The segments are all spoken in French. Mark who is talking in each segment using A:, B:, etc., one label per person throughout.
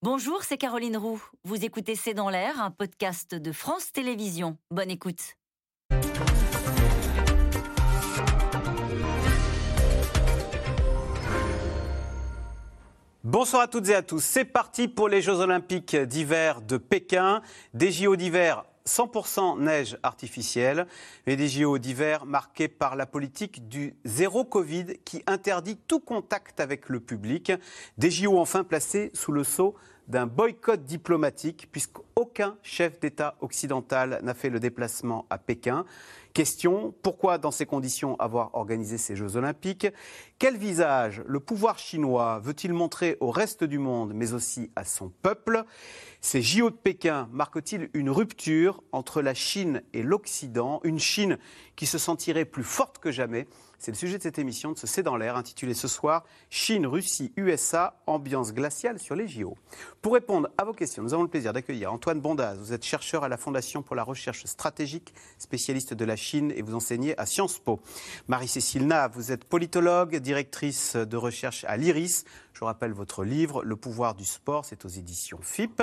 A: Bonjour, c'est Caroline Roux. Vous écoutez C'est dans l'air, un podcast de France Télévisions. Bonne écoute.
B: Bonsoir à toutes et à tous. C'est parti pour les Jeux Olympiques d'hiver de Pékin. Des JO d'hiver 100% neige artificielle, et des JO d'hiver marqués par la politique du zéro Covid qui interdit tout contact avec le public. Des JO enfin placés sous le sceau d'un boycott diplomatique, puisqu'aucun chef d'État occidental n'a fait le déplacement à Pékin. Question, pourquoi dans ces conditions avoir organisé ces Jeux olympiques? Quel visage le pouvoir chinois veut-il montrer au reste du monde, mais aussi à son peuple? Ces JO de Pékin marquent-ils une rupture entre la Chine et l'Occident? Une Chine qui se sentirait plus forte que jamais c'est le sujet de cette émission de ce C'est dans l'air, intitulée ce soir Chine, Russie, USA, ambiance glaciale sur les JO. Pour répondre à vos questions, nous avons le plaisir d'accueillir Antoine Bondaz. Vous êtes chercheur à la Fondation pour la recherche stratégique, spécialiste de la Chine et vous enseignez à Sciences Po. Marie-Cécile Nav, vous êtes politologue, directrice de recherche à l'IRIS. Je rappelle votre livre, Le pouvoir du sport, c'est aux éditions FIP.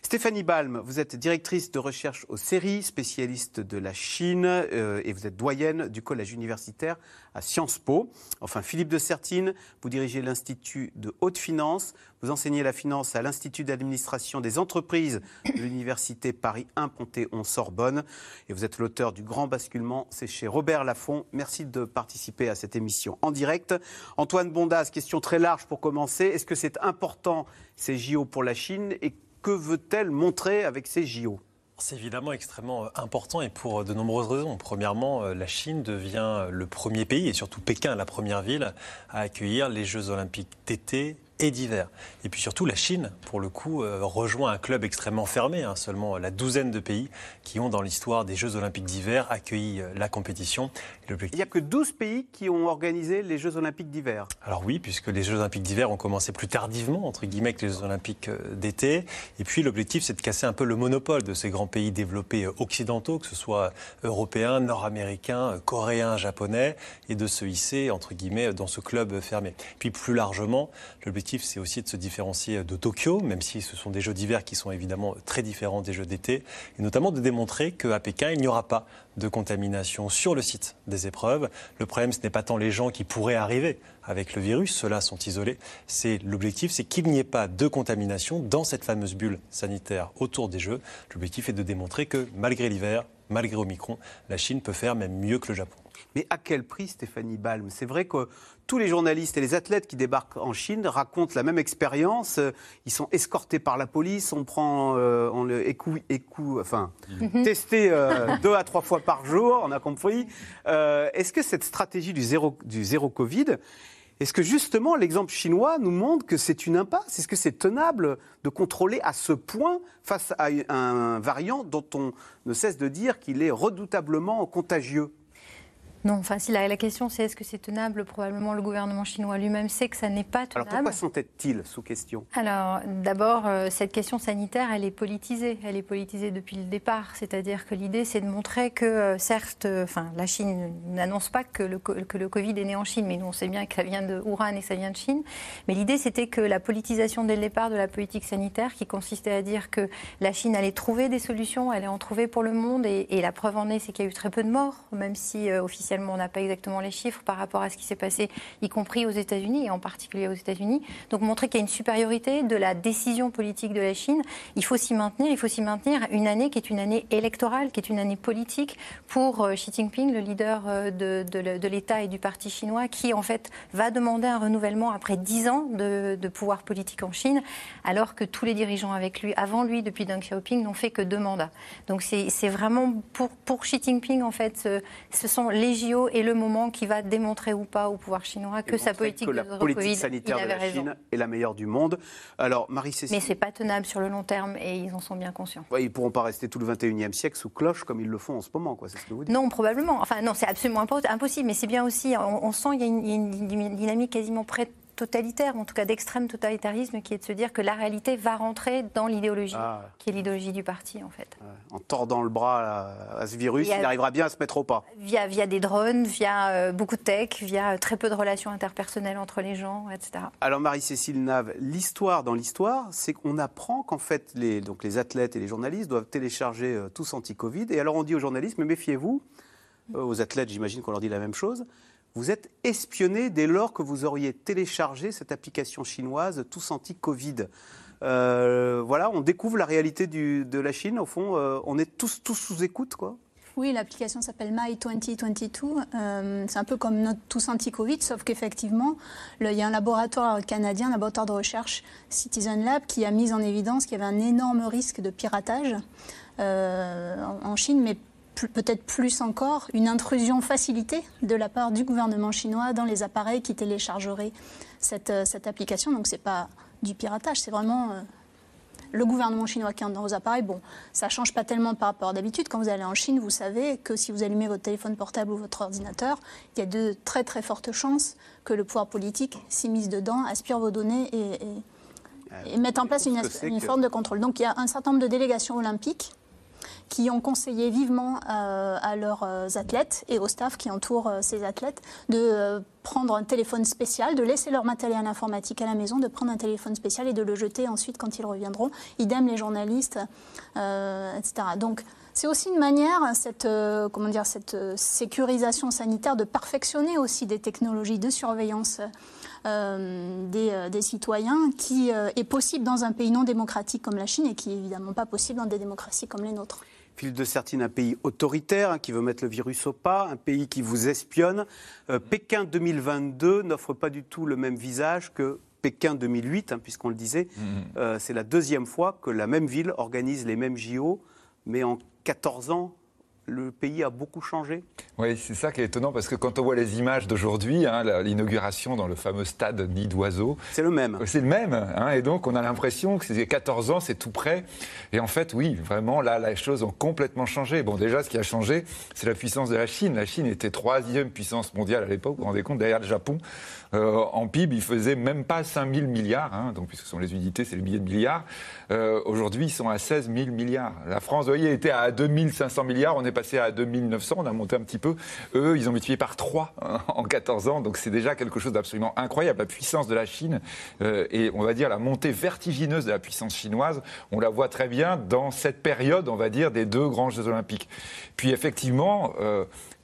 B: Stéphanie Balm, vous êtes directrice de recherche aux séries, spécialiste de la Chine euh, et vous êtes doyenne du collège universitaire à Sciences Po. Enfin, Philippe de Sertine, vous dirigez l'Institut de haute finance. Vous enseignez la finance à l'Institut d'administration des entreprises de l'Université Paris 1 Panthéon-Sorbonne. Et vous êtes l'auteur du Grand Basculement. C'est chez Robert Laffont. Merci de participer à cette émission en direct. Antoine Bondas, question très large pour commencer. Est-ce que c'est important ces JO pour la Chine? Et que veut-elle montrer avec ces JO
C: c'est évidemment extrêmement euh, important et pour euh, de nombreuses raisons. Premièrement, euh, la Chine devient le premier pays, et surtout Pékin, la première ville, à accueillir les Jeux olympiques d'été et d'hiver. Et puis surtout, la Chine, pour le coup, euh, rejoint un club extrêmement fermé, hein, seulement la douzaine de pays qui ont, dans l'histoire des Jeux Olympiques d'hiver, accueilli euh, la compétition.
B: Il n'y a que 12 pays qui ont organisé les Jeux Olympiques d'hiver.
C: Alors oui, puisque les Jeux Olympiques d'hiver ont commencé plus tardivement, entre guillemets, que les Jeux Olympiques euh, d'été. Et puis l'objectif, c'est de casser un peu le monopole de ces grands pays développés occidentaux, que ce soit européens, nord-américains, coréens, japonais, et de se hisser, entre guillemets, dans ce club fermé. Puis plus largement, l'objectif c'est aussi de se différencier de Tokyo, même si ce sont des jeux d'hiver qui sont évidemment très différents des jeux d'été, et notamment de démontrer qu'à Pékin, il n'y aura pas de contamination sur le site des épreuves. Le problème, ce n'est pas tant les gens qui pourraient arriver avec le virus, ceux-là sont isolés. C'est l'objectif, c'est qu'il n'y ait pas de contamination dans cette fameuse bulle sanitaire autour des Jeux. L'objectif est de démontrer que malgré l'hiver, malgré Omicron, la Chine peut faire même mieux que le Japon.
B: Mais à quel prix, Stéphanie Balm? C'est vrai que tous les journalistes et les athlètes qui débarquent en Chine racontent la même expérience. Ils sont escortés par la police, on prend, euh, on le écou, écou, enfin, mhm. testé euh, deux à trois fois par jour, on a compris. Euh, est-ce que cette stratégie du zéro, du zéro Covid, est-ce que justement l'exemple chinois nous montre que c'est une impasse? Est-ce que c'est tenable de contrôler à ce point face à un variant dont on ne cesse de dire qu'il est redoutablement contagieux?
D: Non, enfin, si la, question c'est est-ce que c'est tenable, probablement le gouvernement chinois lui-même sait que ça n'est pas tenable.
B: Alors pourquoi sont-ils sous question?
D: Alors d'abord, euh, cette question sanitaire, elle est politisée. Elle est politisée depuis le départ. C'est-à-dire que l'idée, c'est de montrer que, euh, certes, euh, enfin, la Chine n'annonce pas que le, que le Covid est né en Chine, mais nous, on sait bien que ça vient de Wuhan et ça vient de Chine. Mais l'idée, c'était que la politisation dès le départ de la politique sanitaire, qui consistait à dire que la Chine allait trouver des solutions, allait en trouver pour le monde, et, et la preuve en est, c'est qu'il y a eu très peu de morts, même si officiellement on n'a pas exactement les chiffres par rapport à ce qui s'est passé, y compris aux États-Unis et en particulier aux États-Unis. Donc montrer qu'il y a une supériorité de la décision politique de la Chine, il faut s'y maintenir. Il faut s'y maintenir une année qui est une année électorale, qui est une année politique pour euh, Xi Jinping, le leader euh, de, l'État et du parti chinois, qui en fait va demander un renouvellement après dix ans de, pouvoir politique en Chine, alors que tous les dirigeants avec lui, avant lui, depuis Deng Xiaoping, n'ont fait que deux mandats. Donc c'est vraiment pour, Xi Jinping, en fait, ce, ce sont les et le moment qui va démontrer ou pas au pouvoir chinois que sa politique,
B: que la politique sanitaire de la Chine est la meilleure du monde. Alors, Marie-Cécile.
D: Mais ce n'est pas tenable sur le long terme et ils en sont bien conscients.
B: ils ne pourront pas rester tout le 21e siècle sous cloche comme ils le font en ce moment, quoi.
D: C'est ce que vous dites. Non, probablement. Enfin, non, c'est absolument impossible. Mais c'est bien aussi, on, sent qu'il y a une, dynamique quasiment prête totalitaire, en tout cas d'extrême totalitarisme, qui est de se dire que la réalité va rentrer dans l'idéologie, ah qui est l'idéologie du parti en fait.
B: En tordant le bras à, ce virus, il arrivera bien à se mettre au pas.
D: Via, via des drones, via euh, beaucoup de tech, via très peu de relations interpersonnelles entre les gens, etc.
B: Alors Marie-Cécile Nave, l'histoire dans l'histoire, c'est qu'on apprend qu'en fait les, donc les athlètes et les journalistes doivent télécharger euh, tous anti-Covid. Et alors on dit aux journalistes, mais méfiez-vous, euh, aux athlètes j'imagine qu'on leur dit la même chose, vous êtes espionnés dès lors que vous auriez téléchargé cette application chinoise Tous Anti-Covid. Euh, voilà, on découvre la réalité de la Chine. Au fond, euh, on est tous, tous sous écoute, quoi.
E: Oui, l'application s'appelle My 2022. Euh, c'est un peu comme notre Tous Anti-Covid, sauf qu'effectivement, il y a un laboratoire canadien, un laboratoire de recherche, Citizen Lab, qui a mis en évidence qu'il y avait un énorme risque de piratage en Chine, mais peut-être plus encore, une intrusion facilitée de la part du gouvernement chinois dans les appareils qui téléchargeraient cette, euh, cette application. Donc ce n'est pas du piratage, c'est vraiment euh, le gouvernement chinois qui est dans vos appareils. Bon, ça ne change pas tellement par rapport d'habitude. Quand vous allez en Chine, vous savez que si vous allumez votre téléphone portable ou votre ordinateur, il y a de très très fortes chances que le pouvoir politique s'immisce dedans, aspire vos données et, et, mette en place une, une forme de contrôle. Donc il y a un certain nombre de délégations olympiques qui ont conseillé vivement euh, à leurs euh, athlètes et au staff qui entoure euh, ces athlètes de prendre un téléphone spécial, de laisser leur matériel informatique à la maison, de prendre un téléphone spécial et de le jeter ensuite quand ils reviendront. Idem les journalistes, etc. Donc c'est aussi une manière, cette, comment dire, cette sécurisation sanitaire, de perfectionner aussi des technologies de surveillance des, des, citoyens qui est possible dans un pays non démocratique comme la Chine et qui est évidemment pas possible dans des démocraties comme les nôtres.
B: Philippe de Sertine, un pays autoritaire hein, qui veut mettre le virus au pas, un pays qui vous espionne. Euh, Pékin 2022 n'offre pas du tout le même visage que Pékin 2008, hein, puisqu'on le disait. Mmh. Euh, c'est la deuxième fois que la même ville organise les mêmes JO, mais en 14 ans, le pays a beaucoup changé
F: Oui, c'est ça qui est étonnant parce que quand on voit les images d'aujourd'hui, hein, l'inauguration dans le fameux stade Nid d'Oiseau.
B: C'est le même.
F: C'est le même. Hein, et donc on a l'impression que c'est 14 ans, c'est tout près. Et en fait, oui, vraiment, là, les choses ont complètement changé. Bon, déjà, ce qui a changé, c'est la puissance de la Chine. La Chine était troisième puissance mondiale à l'époque, vous vous rendez compte, derrière le Japon. Euh, en PIB, il faisait même pas 5 000 milliards, hein, donc puisque ce sont les unités, c'est les milliers de milliards. Euh, aujourd'hui, ils sont à 16 000 milliards. La France, vous voyez, était à 2 500 milliards, on est passé à 2 900, on a monté un petit peu. Eux, ils ont multiplié par 3 hein, en 14 ans, donc c'est déjà quelque chose d'absolument incroyable. La puissance de la Chine euh, et on va dire la montée vertigineuse de la puissance chinoise, on la voit très bien dans cette période, on va dire, des deux grands Jeux Olympiques. Puis effectivement,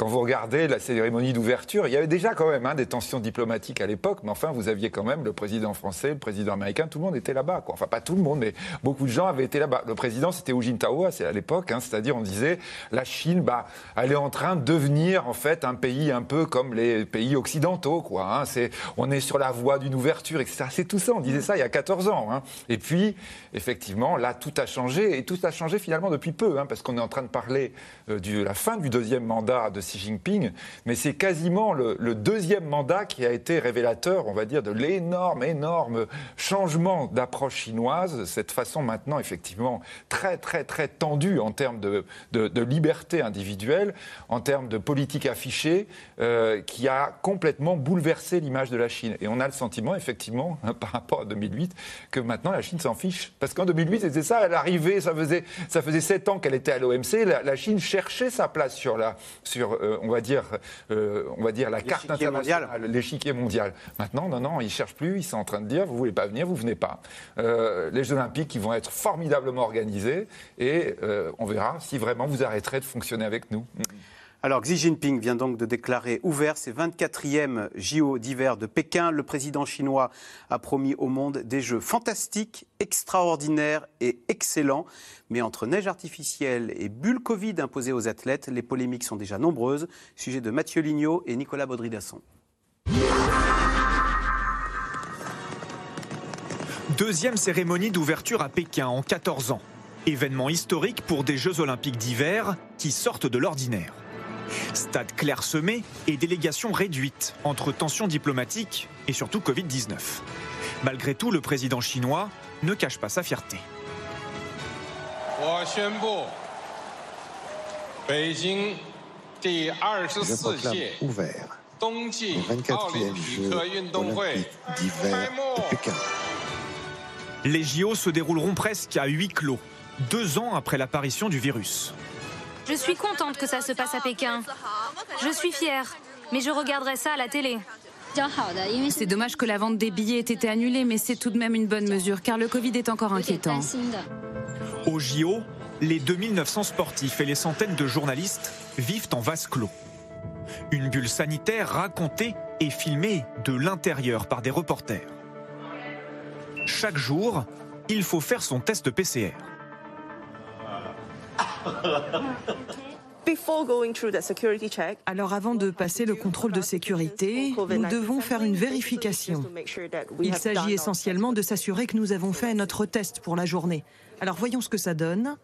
F: quand vous regardez la cérémonie d'ouverture, il y avait déjà quand même hein, des tensions diplomatiques à l'époque, mais enfin, vous aviez quand même le président français, le président américain, tout le monde était là-bas. Enfin, pas tout le monde, mais beaucoup de gens avaient été là-bas. Le président, c'était Hu Jintao à l'époque, hein, c'est-à-dire on disait la Chine, bah, elle est en train de devenir en fait un pays un peu comme les pays occidentaux. Hein. on est sur la voie d'une ouverture, etc. C'est tout ça. On disait ça il y a 14 ans. Hein. Et puis, effectivement, là, tout a changé et tout a changé finalement depuis peu, parce qu'on est en train de parler euh, de la fin du deuxième mandat de Xi Jinping, mais c'est quasiment le, deuxième mandat qui a été révélateur, on va dire, de l'énorme, énorme changement d'approche chinoise, cette façon maintenant effectivement très, très, très tendue en termes de, liberté individuelle, en termes de politique affichée, euh, qui a complètement bouleversé l'image de la Chine. Et on a le sentiment, effectivement, hein, par rapport à 2008, que maintenant la Chine s'en fiche. Parce qu'en 2008, c'était ça, elle arrivait, ça faisait, ça faisait sept ans qu'elle était à l'OMC, la, Chine cherchait sa place sur la, sur, euh, on va dire, euh, on va dire la carte internationale, l'échiquier mondial. Maintenant, non, non, ils cherchent plus. Ils sont en train de dire, vous voulez pas venir, vous venez pas. Euh, les Jeux Olympiques, qui vont être formidablement organisés, et on verra si vraiment vous arrêterez de fonctionner avec nous.
B: Alors Xi Jinping vient donc de déclarer ouvert ses 24e JO d'hiver de Pékin. Le président chinois a promis au monde des jeux fantastiques, extraordinaires et excellents. Mais entre neige artificielle et bulle Covid imposée aux athlètes, les polémiques sont déjà nombreuses. Sujet de Mathieu Lignot et Nicolas Baudry-Dasson.
G: Deuxième cérémonie d'ouverture à Pékin en 14 ans. Événement historique pour des Jeux olympiques d'hiver qui sortent de l'ordinaire. Stade clairsemé et délégation réduite entre tensions diplomatiques et surtout Covid-19. Malgré tout, le président chinois ne cache pas sa fierté.
H: Je proclame ouvert les 24e Jeux olympiques d'hiver de Pékin.
G: Les JO se dérouleront presque à huis clos, deux ans après l'apparition du virus.
I: Je suis contente que ça se passe à Pékin. Je suis fière, mais je regarderai ça à la télé.
J: C'est dommage que la vente des billets ait été annulée, mais c'est tout de même une bonne mesure, car le Covid est encore inquiétant.
G: Au JO, les 2900 sportifs et les centaines de journalistes vivent en vase clos. Une bulle sanitaire racontée et filmée de l'intérieur par des reporters. Chaque jour, il faut faire son test PCR.
K: Alors avant de passer le contrôle de sécurité, nous devons faire une vérification. Il s'agit essentiellement de s'assurer que nous avons fait notre test pour la journée. Alors voyons ce que ça donne.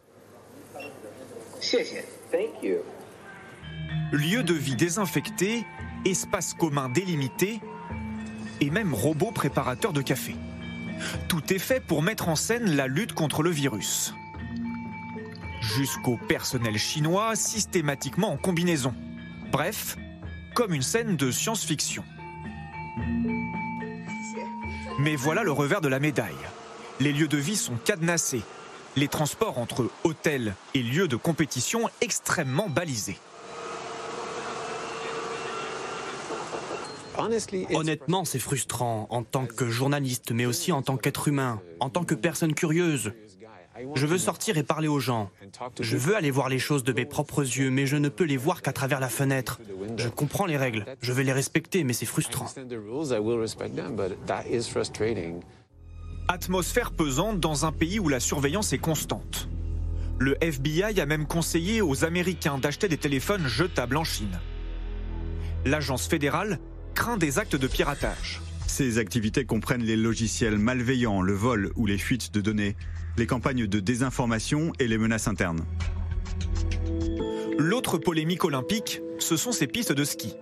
G: Lieu de vie désinfecté, espace commun délimité et même robot préparateur de café. Tout est fait pour mettre en scène la lutte contre le virus. Jusqu'au personnel chinois systématiquement en combinaison. Bref, comme une scène de science-fiction. Mais voilà le revers de la médaille. Les lieux de vie sont cadenassés. Les transports entre hôtels et lieux de compétition extrêmement balisés.
L: Honnêtement, c'est frustrant en tant que journaliste, mais aussi en tant qu'être humain, en tant que personne curieuse. Je veux sortir et parler aux gens. Je veux aller voir les choses de mes propres yeux, mais je ne peux les voir qu'à travers la fenêtre. Je comprends les règles, je vais les respecter, mais c'est frustrant.
G: Atmosphère pesante dans un pays où la surveillance est constante. Le FBI a même conseillé aux Américains d'acheter des téléphones jetables en Chine. L'agence fédérale craint des actes de piratage.
M: Ces activités comprennent les logiciels malveillants, le vol ou les fuites de données, les campagnes de désinformation et les menaces internes.
G: L'autre polémique olympique, ce sont ces pistes de ski.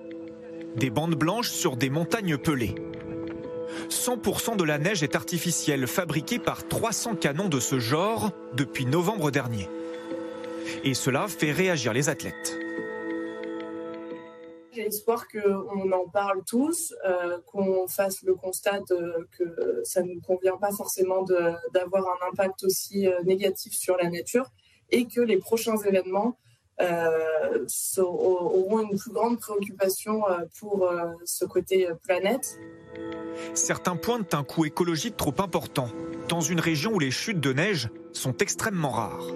G: Des bandes blanches sur des montagnes pelées. 100% de la neige est artificielle, fabriquée par 300 canons de ce genre depuis novembre dernier. Et cela fait réagir les athlètes.
N: J'ai l'espoir qu'on en parle tous, euh, qu'on fasse le constat que ça ne convient pas forcément d'avoir un impact aussi euh, négatif sur la nature et que les prochains événements euh, auront une plus grande préoccupation pour ce côté planète.
G: Certains pointent un coût écologique trop important, dans une région où les chutes de neige sont extrêmement rares.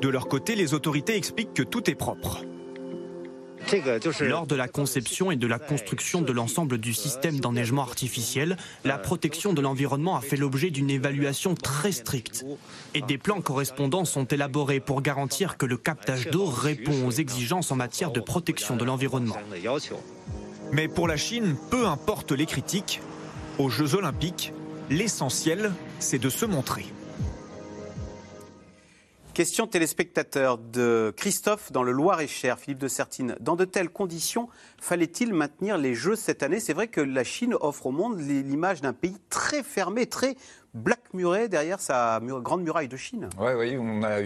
G: De leur côté, les autorités expliquent que tout est propre.
L: Lors de la conception et de la construction de l'ensemble du système d'enneigement artificiel, la protection de l'environnement a fait l'objet d'une évaluation très stricte. Et des plans correspondants sont élaborés pour garantir que le captage d'eau répond aux exigences en matière de protection de l'environnement.
G: Mais pour la Chine, peu importe les critiques, aux Jeux olympiques, l'essentiel, c'est de se montrer.
B: Question téléspectateur de Christophe dans le Loir-et-Cher, Philippe de Sertine. Dans de telles conditions, fallait-il maintenir les Jeux cette année? C'est vrai que la Chine offre au monde l'image d'un pays très fermé, très Black Murray derrière sa grande muraille de Chine.
F: Oui, oui, on a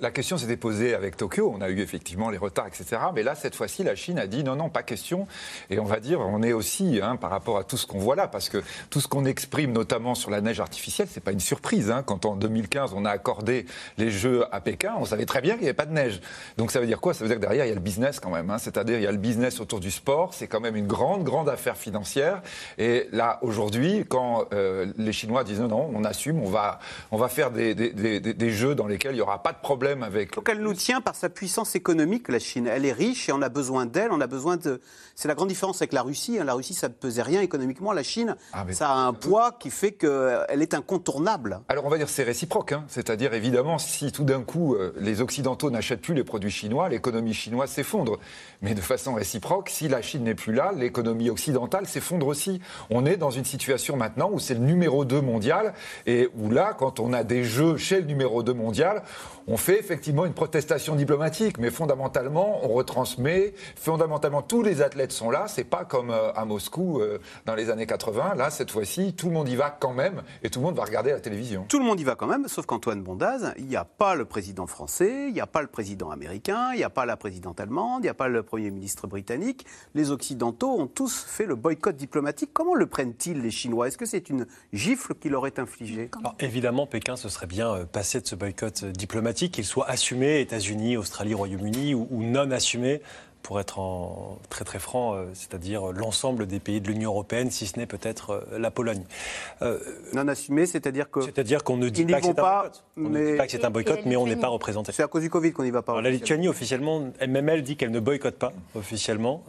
F: la, question s'était posée avec Tokyo. On a eu effectivement les retards, etc. Mais là, cette fois-ci, la Chine a dit non, non, pas question. Et on va dire, on est aussi, hein, par rapport à tout ce qu'on voit là, parce que tout ce qu'on exprime, notamment sur la neige artificielle, c'est pas une surprise. Hein. Quand en 2015, on a accordé les Jeux à Pékin, on savait très bien qu'il n'y avait pas de neige. Donc ça veut dire quoi? Ça veut dire que derrière, il y a le business quand même. Hein. C'est-à-dire, il y a le business autour du sport. C'est quand même une grande, grande affaire financière. Et là, aujourd'hui, quand euh, les Chinois disent non, non, on assume, on va, on va faire des, des, jeux dans lesquels il n'y aura pas de problème avec.
B: Donc elle nous tient par sa puissance économique, la Chine. Elle est riche et on a besoin d'elle, on a besoin de. C'est la grande différence avec la Russie. Hein. La Russie, ça ne pesait rien économiquement. La Chine, ah, ça a un poids qui fait qu'elle est incontournable.
F: Alors on va dire c'est réciproque. Hein. C'est-à-dire, évidemment, si tout d'un coup euh, les Occidentaux n'achètent plus les produits chinois, l'économie chinoise s'effondre. Mais de façon réciproque, si la Chine n'est plus là, l'économie occidentale s'effondre aussi. On est dans une situation maintenant où c'est le numéro 2 mondial et où là, quand on a des jeux chez le numéro 2 mondial, on fait effectivement une protestation diplomatique, mais fondamentalement, on retransmet, fondamentalement, tous les athlètes sont là, c'est pas comme euh, à Moscou euh, dans les années 80, là, cette fois-ci, tout le monde y va quand même, et tout le monde va regarder la télévision.
B: Tout le monde y va quand même, sauf qu'Antoine Bondaz, il n'y a pas le président français, il n'y a pas le président américain, il n'y a pas la présidente allemande, il n'y a pas le premier ministre britannique. Les Occidentaux ont tous fait le boycott diplomatique. Comment le prennent-ils les Chinois? Est-ce que c'est une gifle qui leur est infligée?
C: Évidemment, Pékin se serait bien euh, passé de ce boycott diplomatique, qu'il soit assumé, États-Unis, Australie, Royaume-Uni, ou, ou non assumé pour être en, très très franc, euh, c'est-à-dire l'ensemble des pays de l'Union européenne, si ce n'est peut-être euh, la Pologne.
B: Euh, non assumé, c'est-à-dire que
C: c'est-à-dire qu'on ne dit pas que c'est un boycott. On mais... ne dit pas que c'est un boycott, mais on n'est pas représenté.
B: C'est à cause du Covid qu'on n'y va pas.
C: Alors, la Lituanie officiellement, même elle dit qu'elle ne boycotte pas officiellement.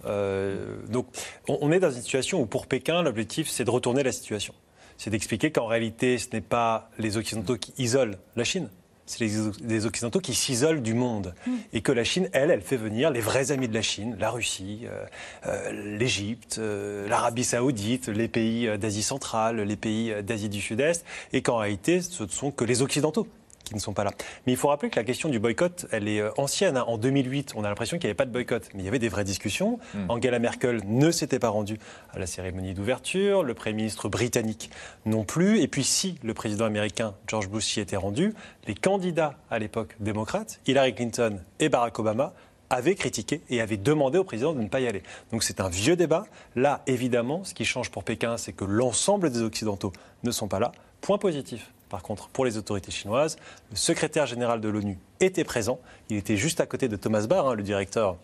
C: donc on, on est dans une situation où pour Pékin, l'objectif c'est de retourner la situation. C'est d'expliquer qu'en réalité, ce n'est pas les Occidentaux qui isolent la Chine, c'est les, Occidentaux qui s'isolent du monde. Mm. Et que la Chine, elle, elle fait venir les vrais amis de la Chine, la Russie, euh, euh, l'Égypte, euh, l'Arabie saoudite, les pays d'Asie centrale, les pays d'Asie du Sud-Est, et qu'en réalité, ce ne sont que les Occidentaux qui ne sont pas là. Mais il faut rappeler que la question du boycott, elle est euh, ancienne. Hein. En 2008, on a l'impression qu'il n'y avait pas de boycott, mais il y avait des vraies discussions. Hmm. Angela Merkel ne s'était pas rendue à la cérémonie d'ouverture, le Premier ministre britannique non plus. Et puis si le président américain George Bush y était rendu, les candidats à l'époque démocrates, Hillary Clinton et Barack Obama, avaient critiqué et avaient demandé au président de ne pas y aller. Donc c'est un vieux débat. Là, évidemment, ce qui change pour Pékin, c'est que l'ensemble des Occidentaux ne sont pas là. Point positif par contre, pour les autorités chinoises, le secrétaire général de l'ONU était présent. Il était juste à côté de Thomas Barr, hein, le directeur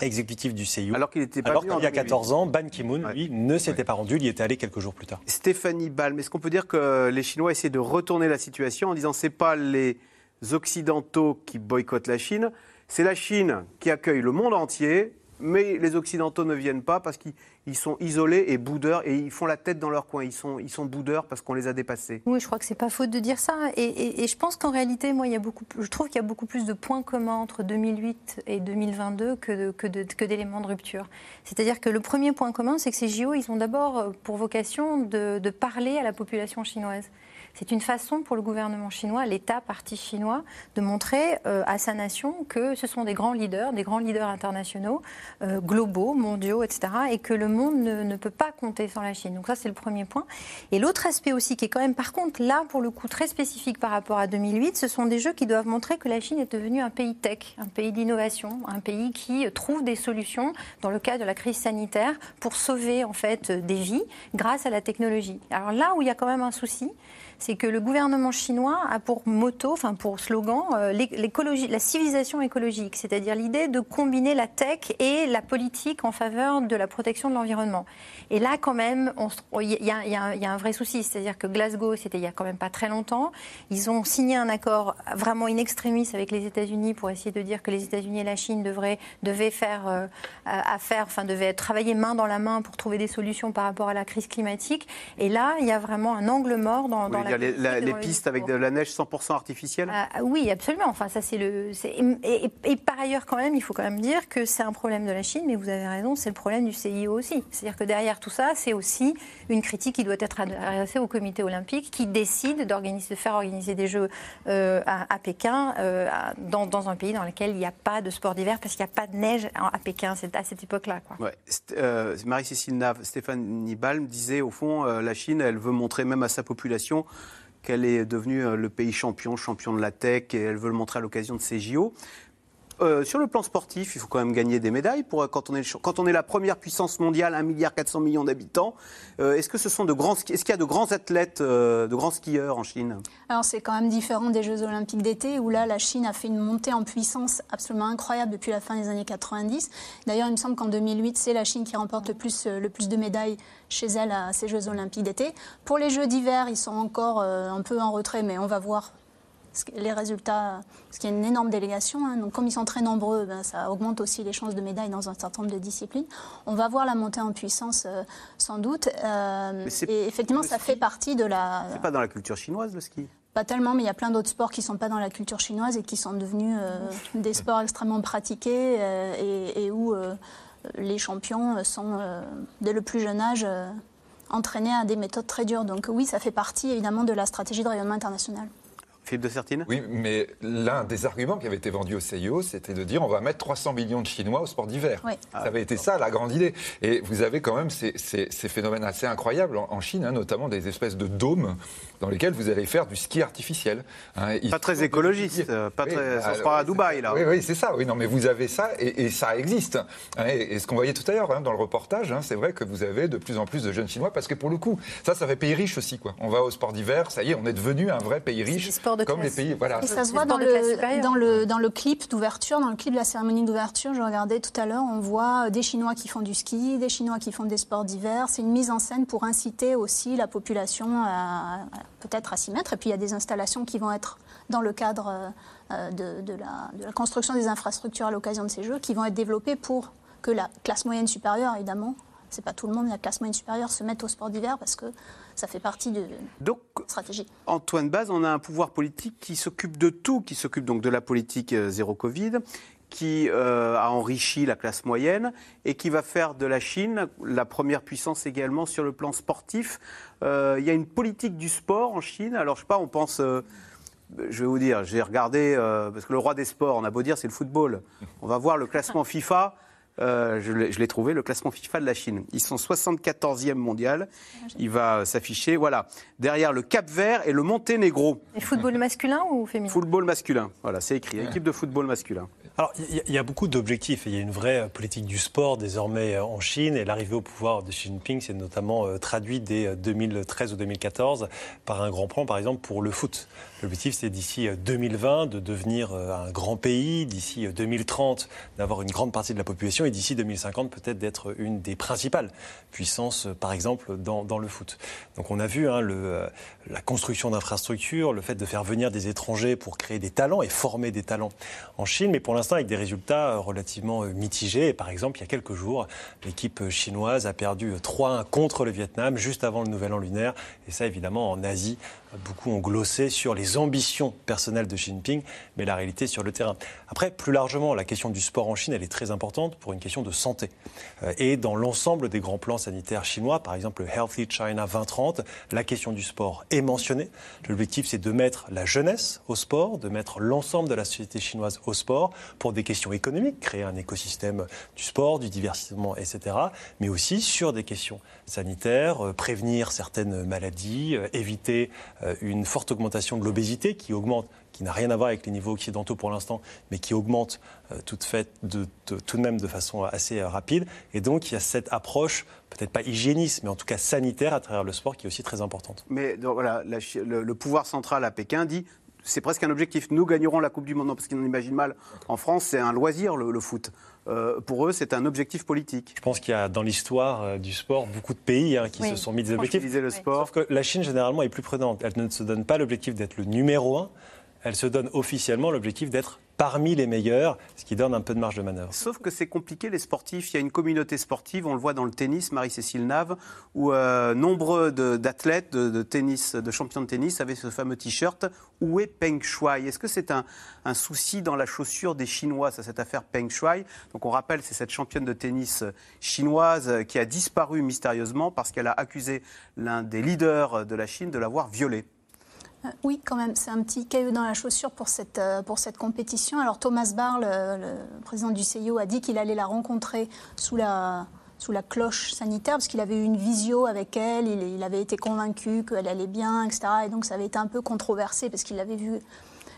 C: exécutif du CIO.
B: Alors qu'il était
C: pas Alors qu'il y a 14 ans, Ban Ki-moon, lui, ne s'était pas rendu. Il y était allé quelques jours plus tard.
B: Stéphanie Balm, est-ce qu'on peut dire que les Chinois essaient de retourner la situation en disant c'est pas les Occidentaux qui boycottent la Chine, c'est la Chine qui accueille le monde entier mais les Occidentaux ne viennent pas parce qu'ils sont isolés et boudeurs et ils font la tête dans leur coin. Ils sont, ils sont boudeurs parce qu'on les a dépassés.
D: Oui, je crois que c'est pas faute de dire ça. Et, je pense qu'en réalité, moi, il y a beaucoup, je trouve qu'il y a beaucoup plus de points communs entre 2008 et 2022 que, que, d'éléments de, rupture. C'est-à-dire que le premier point commun, c'est que ces JO, ils ont d'abord pour vocation de, de parler à la population chinoise. C'est une façon pour le gouvernement chinois, l'État parti chinois, de montrer euh, à sa nation que ce sont des grands leaders, des grands leaders internationaux, euh, globaux, mondiaux, etc., et que le monde ne, peut pas compter sans la Chine. Donc ça, c'est le premier point. Et l'autre aspect aussi, qui est quand même, par contre, là, pour le coup, très spécifique par rapport à 2008, ce sont des jeux qui doivent montrer que la Chine est devenue un pays tech, un pays d'innovation, un pays qui trouve des solutions dans le cas de la crise sanitaire pour sauver en fait des vies grâce à la technologie. Alors là où il y a quand même un souci, c'est que le gouvernement chinois a pour motto, enfin pour slogan, euh, la civilisation écologique, c'est-à-dire l'idée de combiner la tech et la politique en faveur de la protection de l'environnement. Et là, quand même, il y, a un vrai souci, c'est-à-dire que Glasgow, c'était il y a quand même pas très longtemps, ils ont signé un accord vraiment in extremis avec les États-Unis pour essayer de dire que les États-Unis et la Chine devraient, devaient faire euh, affaire, enfin devaient travailler main dans la main pour trouver des solutions par rapport à la crise climatique. Et là, il y a vraiment un angle mort dans, dans
B: les, pistes avec de la neige 100% artificielle
D: ah, Oui, absolument. Enfin, ça, c'est le. Et, par ailleurs, quand même, il faut quand même dire que c'est un problème de la Chine, mais vous avez raison, c'est le problème du CIO aussi. C'est-à-dire que derrière tout ça, c'est aussi une critique qui doit être adressée au comité olympique qui décide de faire organiser des Jeux euh, à, Pékin euh, dans, un pays dans lequel il n'y a pas de sport d'hiver parce qu'il n'y a pas de neige à, Pékin à cette époque-là.
B: Euh, Marie-Cécile Nave, Stéphane Balm disait au fond, la Chine, elle veut montrer même à sa population qu'elle est devenue le pays champion, champion de la tech, et elle veut le montrer à l'occasion de ces JO. Euh, sur le plan sportif, il faut quand même gagner des médailles pour, quand, on est, quand on est la première puissance mondiale, 1,4 milliard d'habitants. Euh, est-ce que ce qu'il y a de grands athlètes, de grands skieurs en Chine?
E: Alors c'est quand même différent des Jeux Olympiques d'été où là la Chine a fait une montée en puissance absolument incroyable depuis la fin des années 90. D'ailleurs, il me semble qu'en 2008, c'est la Chine qui remporte le plus, le plus de médailles chez elle à ces Jeux olympiques d'été. Pour les Jeux d'hiver, ils sont encore euh, un peu en retrait, mais on va voir les résultats, parce qu'il y a une énorme délégation. Hein. donc, comme ils sont très nombreux, ben, ça augmente aussi les chances de médaille dans un certain nombre de disciplines. On va voir la montée en puissance euh, sans doute. Euh, et effectivement, ça fait partie de la.
B: C'est pas dans la culture chinoise le ski?
E: Pas tellement, mais il y a plein d'autres sports qui ne sont pas dans la culture chinoise et qui sont devenus des sports extrêmement pratiqués et, et, où les champions sont, dès le plus jeune âge, entraîner à des méthodes très dures. Donc oui, ça fait partie évidemment de la stratégie de rayonnement international.
B: Philippe de Sertine
F: Oui, mais l'un des arguments qui avait été vendu au CIO, c'était de dire on va mettre 300 millions de Chinois au sport d'hiver. Ça avait été ça la grande idée. Et vous avez quand même ces, phénomènes assez incroyables en, Chine, hein, notamment des espèces de dômes dans lesquels vous allez faire du ski artificiel.
B: Hein. pas très écologiste, euh, pas très, ça se fera à Dubaï là.
F: Oui, oui c'est ça. Oui, non, mais vous avez ça et, ça existe. Hein. et, ce qu'on voyait tout à l'heure dans le reportage, c'est vrai que vous avez de plus en plus de jeunes Chinois parce que pour le coup, ça, ça fait pays riche aussi. Quoi. On va au sport d'hiver, ça y est, on est devenu un vrai pays riche comme les pays. Voilà.
E: Et ça se voit dans le, dans, le, dans le clip d'ouverture, dans le clip de la cérémonie d'ouverture, je regardais tout à l'heure, on voit des Chinois qui font du ski, des Chinois qui font des sports d'hiver. C'est une mise en scène pour inciter aussi la population à, peut-être à s'y mettre. Et puis il y a des installations qui vont être dans le cadre euh, de, de, la, de la construction des infrastructures à l'occasion de ces Jeux, qui vont être développées pour que la classe moyenne supérieure, évidemment, c'est pas tout le monde, la classe moyenne supérieure, se mette au sport d'hiver parce que ça fait partie de donc, stratégie.
B: Antoine Baz, on a un pouvoir politique qui s'occupe de tout, qui s'occupe donc de la politique euh, zéro Covid, qui euh, a enrichi la classe moyenne et qui va faire de la Chine la première puissance également sur le plan sportif. Euh, il y a une politique du sport en Chine. Alors je sais pas, on pense. je vais vous dire, j'ai regardé, parce que le roi des sports, on a beau dire, c'est le football. On va voir le classement FIFA. Euh, je l'ai trouvé, le classement FIFA de la Chine. Ils sont 74e mondial. Il va s'afficher, voilà, derrière le Cap Vert et le Monténégro.
D: Et football masculin ou féminin?
B: Football masculin, voilà, c'est écrit, équipe de football masculin.
C: Alors, il y, a beaucoup d'objectifs. Il y a une vraie politique du sport désormais en Chine. Et l'arrivée au pouvoir de Xi Jinping s'est notamment euh, traduit dès 2013 ou 2014 par un grand plan, par exemple, pour le foot. L'objectif, c'est d'ici 2020 euh, de devenir euh, un grand pays, d'ici 2030 d'avoir une grande partie de la population et d'ici 2050 peut-être d'être une des principales puissances, par exemple, dans, le foot. Donc on a vu hein, la construction d'infrastructures, le fait de faire venir des étrangers pour créer des talents et former des talents en Chine. Mais pour avec des résultats euh, relativement euh, mitigés. par exemple, il y a quelques jours, l'équipe euh, chinoise a perdu 3-1 contre le Vietnam juste avant le Nouvel An lunaire. Et ça, évidemment, en Asie, beaucoup ont glossé sur les ambitions personnelles de Xi Jinping, mais la réalité sur le terrain. Après, plus largement, la question du sport en Chine, elle est très importante pour une question de santé. Et dans l'ensemble des grands plans sanitaires chinois, par exemple le Healthy China 2030, la question du sport est mentionnée. L'objectif, c'est de mettre la jeunesse au sport, de mettre l'ensemble de la société chinoise au sport pour des questions économiques, créer un écosystème du sport, du divertissement, etc., mais aussi sur des questions sanitaires, euh, prévenir certaines maladies, euh, éviter euh, une forte augmentation de l'obésité qui augmente qui n'a rien à voir avec les niveaux occidentaux pour l'instant, mais qui augmente de, tout de même de façon assez rapide. Et donc, il y a cette approche, peut-être pas hygiéniste, mais en tout cas sanitaire à travers le sport, qui est aussi très importante.
B: Mais voilà, le, pouvoir central à Pékin dit c'est presque un objectif. Nous gagnerons la Coupe du Monde, parce qu'ils en imaginent mal. En France, c'est un loisir, le, foot. Euh, pour eux, c'est un objectif politique.
C: Je pense qu'il y a dans l'histoire euh, du sport beaucoup de pays hein, qui se sont mis des objectifs.
B: Le sport.
C: Sauf que la Chine, généralement, est plus prudente. Elle ne se donne pas l'objectif d'être le numéro un. Elle se donne officiellement l'objectif d'être parmi les meilleurs, ce qui donne un peu de marge de manœuvre.
B: Sauf que c'est compliqué les sportifs. Il y a une communauté sportive, on le voit dans le tennis, Marie-Cécile Nave, où euh, nombreux d'athlètes de, tennis, de champions de tennis avaient ce fameux t-shirt Où est Peng Shuai? Est-ce que c'est un, souci dans la chaussure des Chinois, cette affaire Peng Shuai? Donc on rappelle, c'est cette championne de tennis chinoise qui a disparu mystérieusement parce qu'elle a accusé l'un des leaders de la Chine de l'avoir violée.
E: Euh, oui, quand même, c'est un petit caillou dans la chaussure pour cette, euh, compétition. Alors Thomas Barr, le, président du CIO, a dit qu'il allait la rencontrer sous la, sous la cloche sanitaire, parce qu'il avait eu une visio avec elle, il, il avait été convaincu qu'elle allait bien, etc. Et donc ça avait été un peu controversé, parce qu'il l'avait vu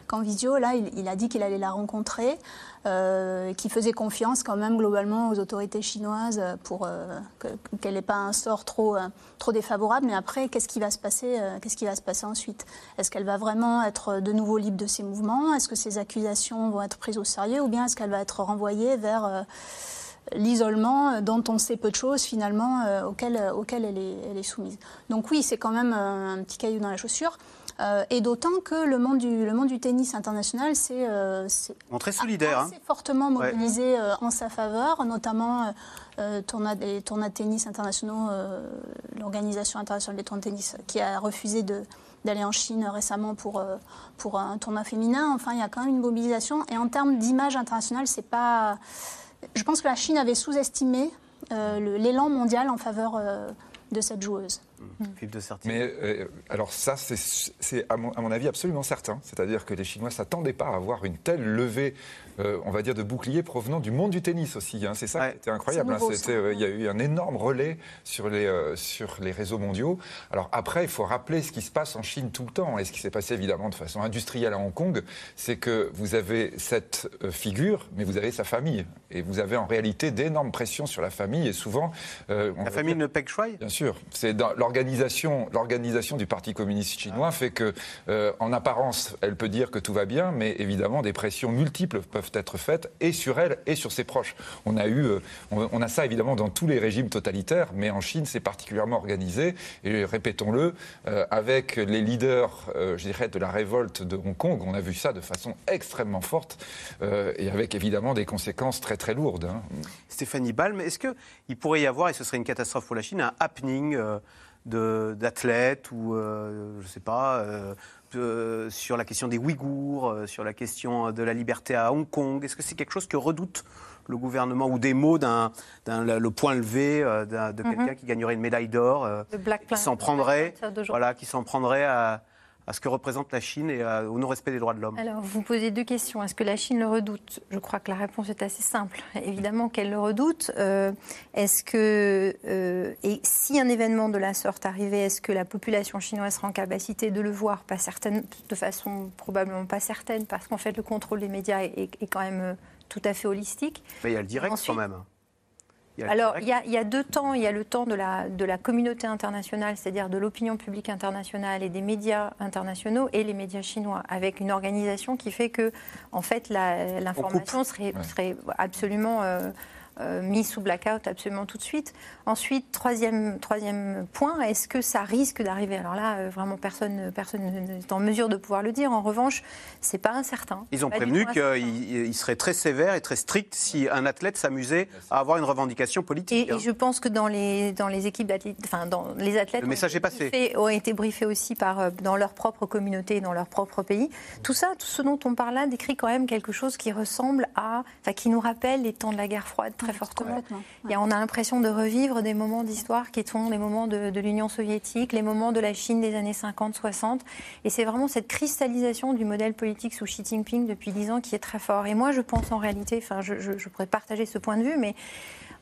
E: qu'en visio, là, il, a dit qu'il allait la rencontrer, euh, qu'il faisait confiance quand même globalement aux autorités chinoises pour euh, qu'elle n'ait pas un sort trop, euh, trop défavorable. Mais après, qu'est-ce qui va se passer qui va se passer ensuite? Est-ce qu'elle va vraiment être de nouveau libre de ses mouvements? Est-ce que ses accusations vont être prises au sérieux? Ou bien est-ce qu'elle va être renvoyée vers l'isolement dont on sait peu de choses finalement auquel, auquel elle, est, soumise? Donc oui, c'est quand même un petit caillou dans la chaussure. Euh, et d'autant que le monde du, le monde du tennis international s'est
B: euh, très solidaire,
E: assez fortement mobilisé euh, en sa faveur, notamment tournoi, des tournois de tennis internationaux, l'Organisation internationale des tournois de tennis, qui a refusé de d'aller en Chine récemment pour, pour un tournoi féminin. Enfin, il y a quand même une mobilisation. Et en termes d'image internationale, c'est pas. Je pense que la Chine avait sous-estimé l'élan mondial en faveur de cette joueuse.
B: Philippe de
F: Mais euh, alors ça, c'est à, mon avis absolument certain. C'est-à-dire que les Chinois s'attendaient pas à avoir une telle levée, euh, on va dire, de boucliers provenant du monde du tennis aussi. Hein. C'est ça qui était incroyable. Hein. Euh, il y a eu un énorme relais sur les, sur les réseaux mondiaux. Alors après, il faut rappeler ce qui se passe en Chine tout le temps et ce qui s'est passé évidemment de façon industrielle à Hong Kong, c'est que vous avez cette figure, mais vous avez sa famille. Et vous avez en réalité d'énormes pressions sur la famille et souvent...
B: la famille ne Peng Shuai?
F: Bien sûr. C'est dans l'organisation, l'organisation du Parti communiste chinois fait que, euh, en apparence, elle peut dire que tout va bien, mais évidemment, des pressions multiples peuvent être faites et sur elle et sur ses proches. On a eu, euh, on, a ça évidemment dans tous les régimes totalitaires, mais en Chine, c'est particulièrement organisé. Et répétons-le, euh, avec les leaders, je dirais, de la révolte de Hong Kong, on a vu ça de façon extrêmement forte et avec évidemment des conséquences très très lourdes. Hein.
B: Stéphanie Balm, est-ce qu'il pourrait y avoir, et ce serait une catastrophe pour la Chine, un happening d'athlètes ou, euh, je ne sais pas, euh, sur la question des Ouïghours, euh, sur la question de la liberté à Hong Kong. Est-ce que c'est quelque chose que redoute le gouvernement ou des mots d'un, le point levé de mhm. quelqu'un qui gagnerait une médaille d'or, qui s'en prendrait, voilà, qui s'en prendrait à à ce que représente la Chine et au non-respect des droits de l'homme
D: Alors, vous posez deux questions. Est-ce que la Chine le redoute? Je crois que la réponse est assez simple. Évidemment qu'elle le redoute. Euh, est-ce que, euh, et si un événement de la sorte arrivait, est-ce que la population chinoise sera en capacité de le voir? Pas certaine, de façon probablement pas certaine, parce qu'en fait, le contrôle des médias est, quand même euh, tout à fait holistique.
B: Mais il y a le direct quand même.
D: Alors, il y, a, deux temps. Il y a le temps de la, de la communauté internationale, c'est-à-dire de l'opinion publique internationale et des médias internationaux et les médias chinois, avec une organisation qui fait que, en fait, l'information serait, serait, absolument euh, euh, mis sous blackout absolument tout de suite. Ensuite, troisième, troisième point, est-ce que ça risque d'arriver? Alors là, euh, vraiment, personne personne n'est en mesure de pouvoir le dire. En revanche, c'est pas incertain.
B: Ils ont prévenu qu'ils seraient très sévères et très stricts si un athlète s'amusait à avoir une revendication politique.
D: Et,
B: hein.
D: je pense que dans les, dans les équipes d'athlètes, enfin, dans les athlètes
B: Le message
D: ont,
B: est passé.
D: Briefés, ont été briefés aussi par, euh, dans leur propre communauté et dans leur propre pays. Tout ça, tout ce dont on parle là, décrit quand même quelque chose qui ressemble à, enfin, qui nous rappelle les temps de la guerre froide très fortement. Et on a l'impression de revivre des moments d'histoire qui sont les moments de, l'Union soviétique, les moments de la Chine des années 50-60. Et c'est vraiment cette cristallisation du modèle politique sous Xi Jinping depuis dix ans qui est très fort. Et moi, je pense en réalité, enfin, je, je pourrais partager ce point de vue, mais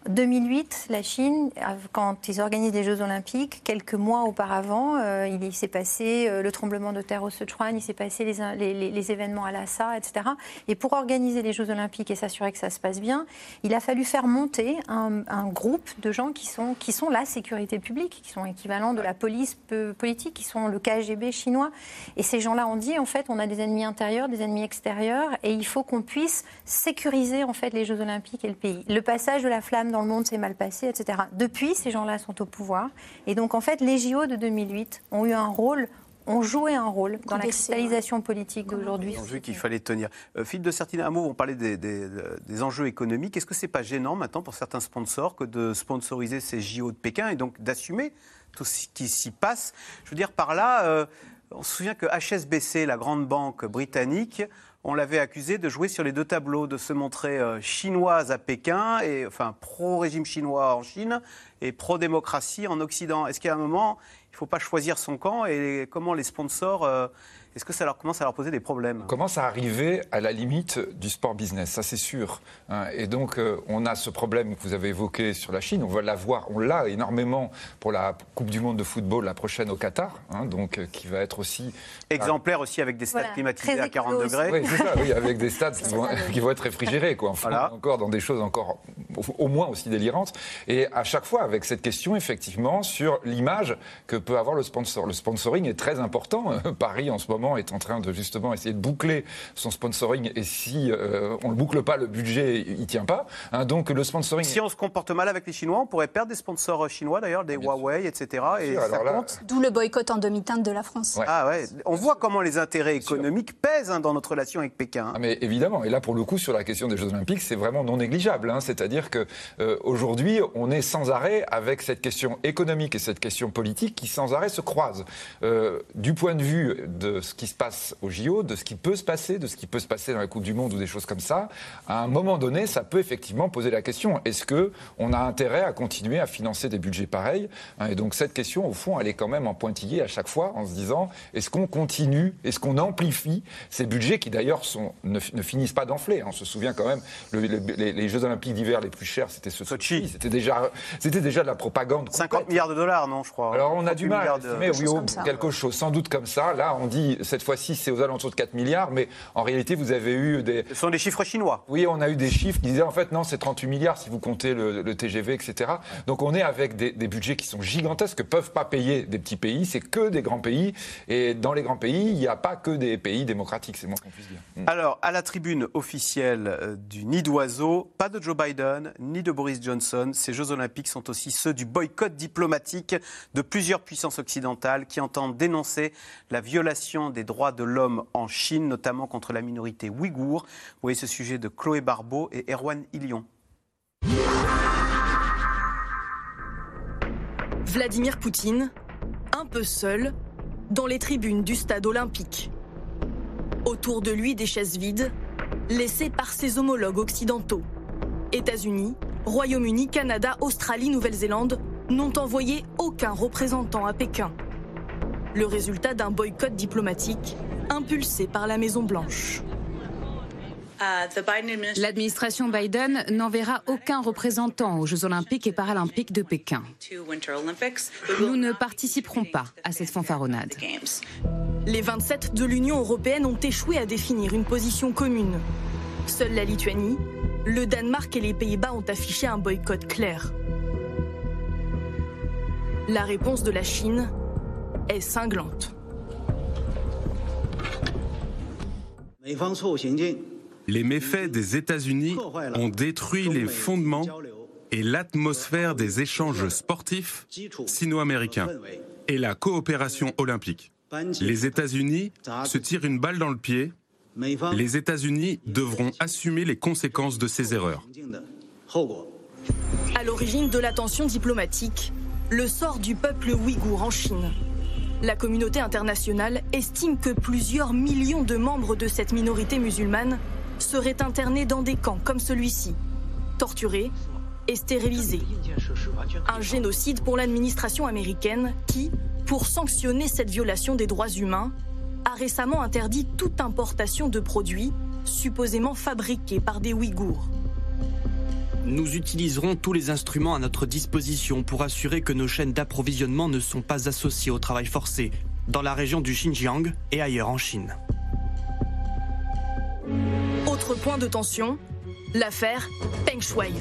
D: 2008, la Chine, quand ils organisent des Jeux Olympiques, quelques mois auparavant, euh, il s'est passé euh, le tremblement de terre au Sichuan, il s'est passé les, événements à Lhasa, etc. Et pour organiser les Jeux Olympiques et s'assurer que ça se passe bien, il a fallu faire monter un, groupe de gens qui sont, qui sont la sécurité publique, qui sont équivalents de la police politique, qui sont le KGB chinois. Et ces gens-là ont dit, en fait, on a des ennemis intérieurs, des ennemis extérieurs, et il faut qu'on puisse sécuriser en fait les Jeux Olympiques et le pays. Le passage de la flamme dans le monde s'est mal passé, etc. Depuis, ces gens-là sont au pouvoir. Et donc, en fait, les JO de 2008 ont eu un rôle ont joué un rôle dans la cristallisation politique d'aujourd'hui.
B: vu qu'il fallait tenir? Euh, Philippe de Certina, on parlait des, des, enjeux économiques. Est-ce que ce n'est pas gênant maintenant pour certains sponsors que de sponsoriser ces JO de Pékin et donc d'assumer tout ce qui s'y passe? Je veux dire, par là, euh, on se souvient que HSBC, la grande banque britannique, on l'avait accusée de jouer sur les deux tableaux, de se montrer euh, chinoise à Pékin, et, enfin pro-régime chinois en Chine et pro-démocratie en Occident. Est-ce qu'à un moment, il ne faut pas choisir son camp et comment les sponsors euh, est-ce que ça leur commence à leur poser des problèmes?
F: On commence à arriver à la limite du sport business, ça c'est sûr. Hein. Et donc euh, on a ce problème que vous avez évoqué sur la Chine, on va l'avoir, on l'a énormément pour la Coupe du Monde de football, la prochaine au Qatar, hein, donc euh, qui va être aussi...
B: Exemplaire aussi avec des stades climatisés à 40 degrés.
F: Oui, c'est ça, oui, avec des stades qui vont, qui vont, être réfrigérés, quoi. Enfin, encore dans des choses encore au moins aussi délirantes. Et à chaque fois avec cette question, effectivement, sur l'image que peut avoir le sponsor. Le sponsoring est très important. Paris en ce moment est en train de justement essayer de boucler son sponsoring et si euh, on ne le boucle pas, le budget il tient pas. Hein. donc le sponsoring.
B: Si on se comporte mal avec les Chinois, on pourrait perdre des sponsors chinois d'ailleurs, des Huawei, etc. Et ça compte.
E: D'où le boycott en demi-teinte de la France.
B: Ah ouais. On voit comment les intérêts économiques pèsent hein, dans notre relation avec Pékin.
F: Ah, mais évidemment. Et là, pour le coup, sur la question des Jeux Olympiques, c'est vraiment non négligeable. Hein. C'est-à-dire dire que euh, aujourd'hui, on est sans arrêt avec cette question économique et cette question politique qui sans arrêt se croisent. Euh, du point de vue de ce qui se passe au JO, de ce qui peut se passer, de ce qui peut se passer dans la Coupe du Monde ou des choses comme ça, à un moment donné, ça peut effectivement poser la question est-ce que on a intérêt à continuer à financer des budgets pareils hein, Et donc cette question, au fond, elle est quand même en pointillé à chaque fois en se disant est-ce qu'on continue, est-ce qu'on amplifie ces budgets qui d'ailleurs ne, ne, finissent pas d'enfler hein. On se souvient quand même le, les, les, Jeux Olympiques d'hiver les plus chers, c'était ce Sochi. C'était déjà, c'était déjà de la propagande.
B: 50 milliards de dollars, non, je crois.
F: Alors on a du mal à estimer, oui, oh, quelque chose, sans doute comme ça. Là, on dit cette fois-ci c'est aux alentours de 4 milliards, mais en réalité vous avez eu des.
B: Ce sont des chiffres chinois.
F: Oui, on a eu des chiffres qui disaient en fait non, c'est 38 milliards si vous comptez le, TGV, etc. Donc on est avec des, des, budgets qui sont gigantesques que peuvent pas payer des petits pays. C'est que des grands pays, et dans les grands pays, il n'y a pas que des pays démocratiques, c'est moins qu'on puisse dire.
B: Alors à la tribune officielle euh, du nid d'oiseau, pas de Joe Biden ni de Boris Johnson. Ces Jeux olympiques sont aussi ceux du boycott diplomatique de plusieurs puissances occidentales qui entendent dénoncer la violation des droits de l'homme en Chine, notamment contre la minorité ouïghour. Vous voyez ce sujet de Chloé Barbeau et Erwan Ilion.
O: Vladimir Poutine, un peu seul, dans les tribunes du stade olympique. Autour de lui des chaises vides, laissées par ses homologues occidentaux. États-Unis, Royaume-Uni, Canada, Australie, Nouvelle-Zélande n'ont envoyé aucun représentant à Pékin. Le résultat d'un boycott diplomatique impulsé par la Maison-Blanche.
J: L'administration Biden n'enverra aucun représentant aux Jeux olympiques et paralympiques de Pékin. Nous ne participerons pas à cette fanfaronnade.
O: Les 27 de l'Union européenne ont échoué à définir une position commune. Seule la Lituanie, le Danemark et les Pays-Bas ont affiché un boycott clair. La réponse de la Chine est cinglante.
P: Les méfaits des États-Unis ont détruit les fondements et l'atmosphère des échanges sportifs sino-américains et la coopération olympique. Les États-Unis se tirent une balle dans le pied les États-Unis devront assumer les conséquences de ces erreurs.
O: À l'origine de la tension diplomatique, le sort du peuple ouïghour en Chine. La communauté internationale estime que plusieurs millions de membres de cette minorité musulmane seraient internés dans des camps comme celui-ci, torturés et stérilisés. Un génocide pour l'administration américaine qui, pour sanctionner cette violation des droits humains, a récemment interdit toute importation de produits supposément fabriqués par des Ouïghours.
L: Nous utiliserons tous les instruments à notre disposition pour assurer que nos chaînes d'approvisionnement ne sont pas associées au travail forcé dans la région du Xinjiang et ailleurs en Chine.
O: Autre point de tension, l'affaire Peng Shuai.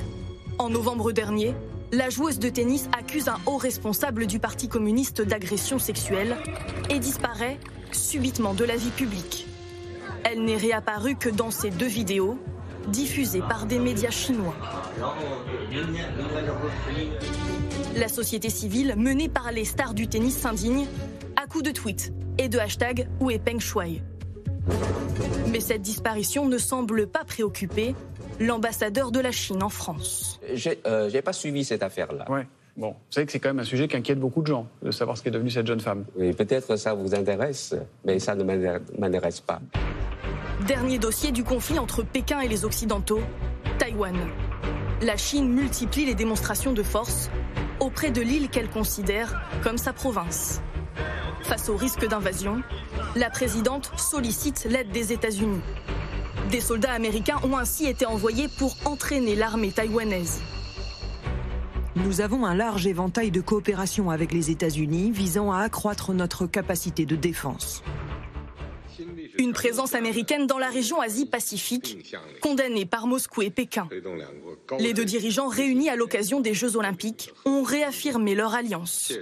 O: En novembre dernier, la joueuse de tennis accuse un haut responsable du Parti communiste d'agression sexuelle et disparaît subitement de la vie publique. Elle n'est réapparue que dans ces deux vidéos, diffusées par des médias chinois. La société civile, menée par les stars du tennis, s'indigne à coups de tweets et de hashtags où est Peng Shuai. Mais cette disparition ne semble pas préoccuper l'ambassadeur de la Chine en France.
Q: J'ai euh, pas suivi cette affaire-là.
R: Bon, vous savez que c'est quand même un sujet qui inquiète beaucoup de gens, de savoir ce qu'est devenue cette jeune femme.
Q: Oui, peut-être ça vous intéresse, mais ça ne m'intéresse pas.
O: Dernier dossier du conflit entre Pékin et les Occidentaux, Taïwan. La Chine multiplie les démonstrations de force auprès de l'île qu'elle considère comme sa province. Face au risque d'invasion, la présidente sollicite l'aide des États-Unis. Des soldats américains ont ainsi été envoyés pour entraîner l'armée taïwanaise.
K: Nous avons un large éventail de coopération avec les États-Unis visant à accroître notre capacité de défense.
O: Une présence américaine dans la région Asie-Pacifique, condamnée par Moscou et Pékin. Les deux dirigeants réunis à l'occasion des Jeux olympiques ont réaffirmé leur alliance.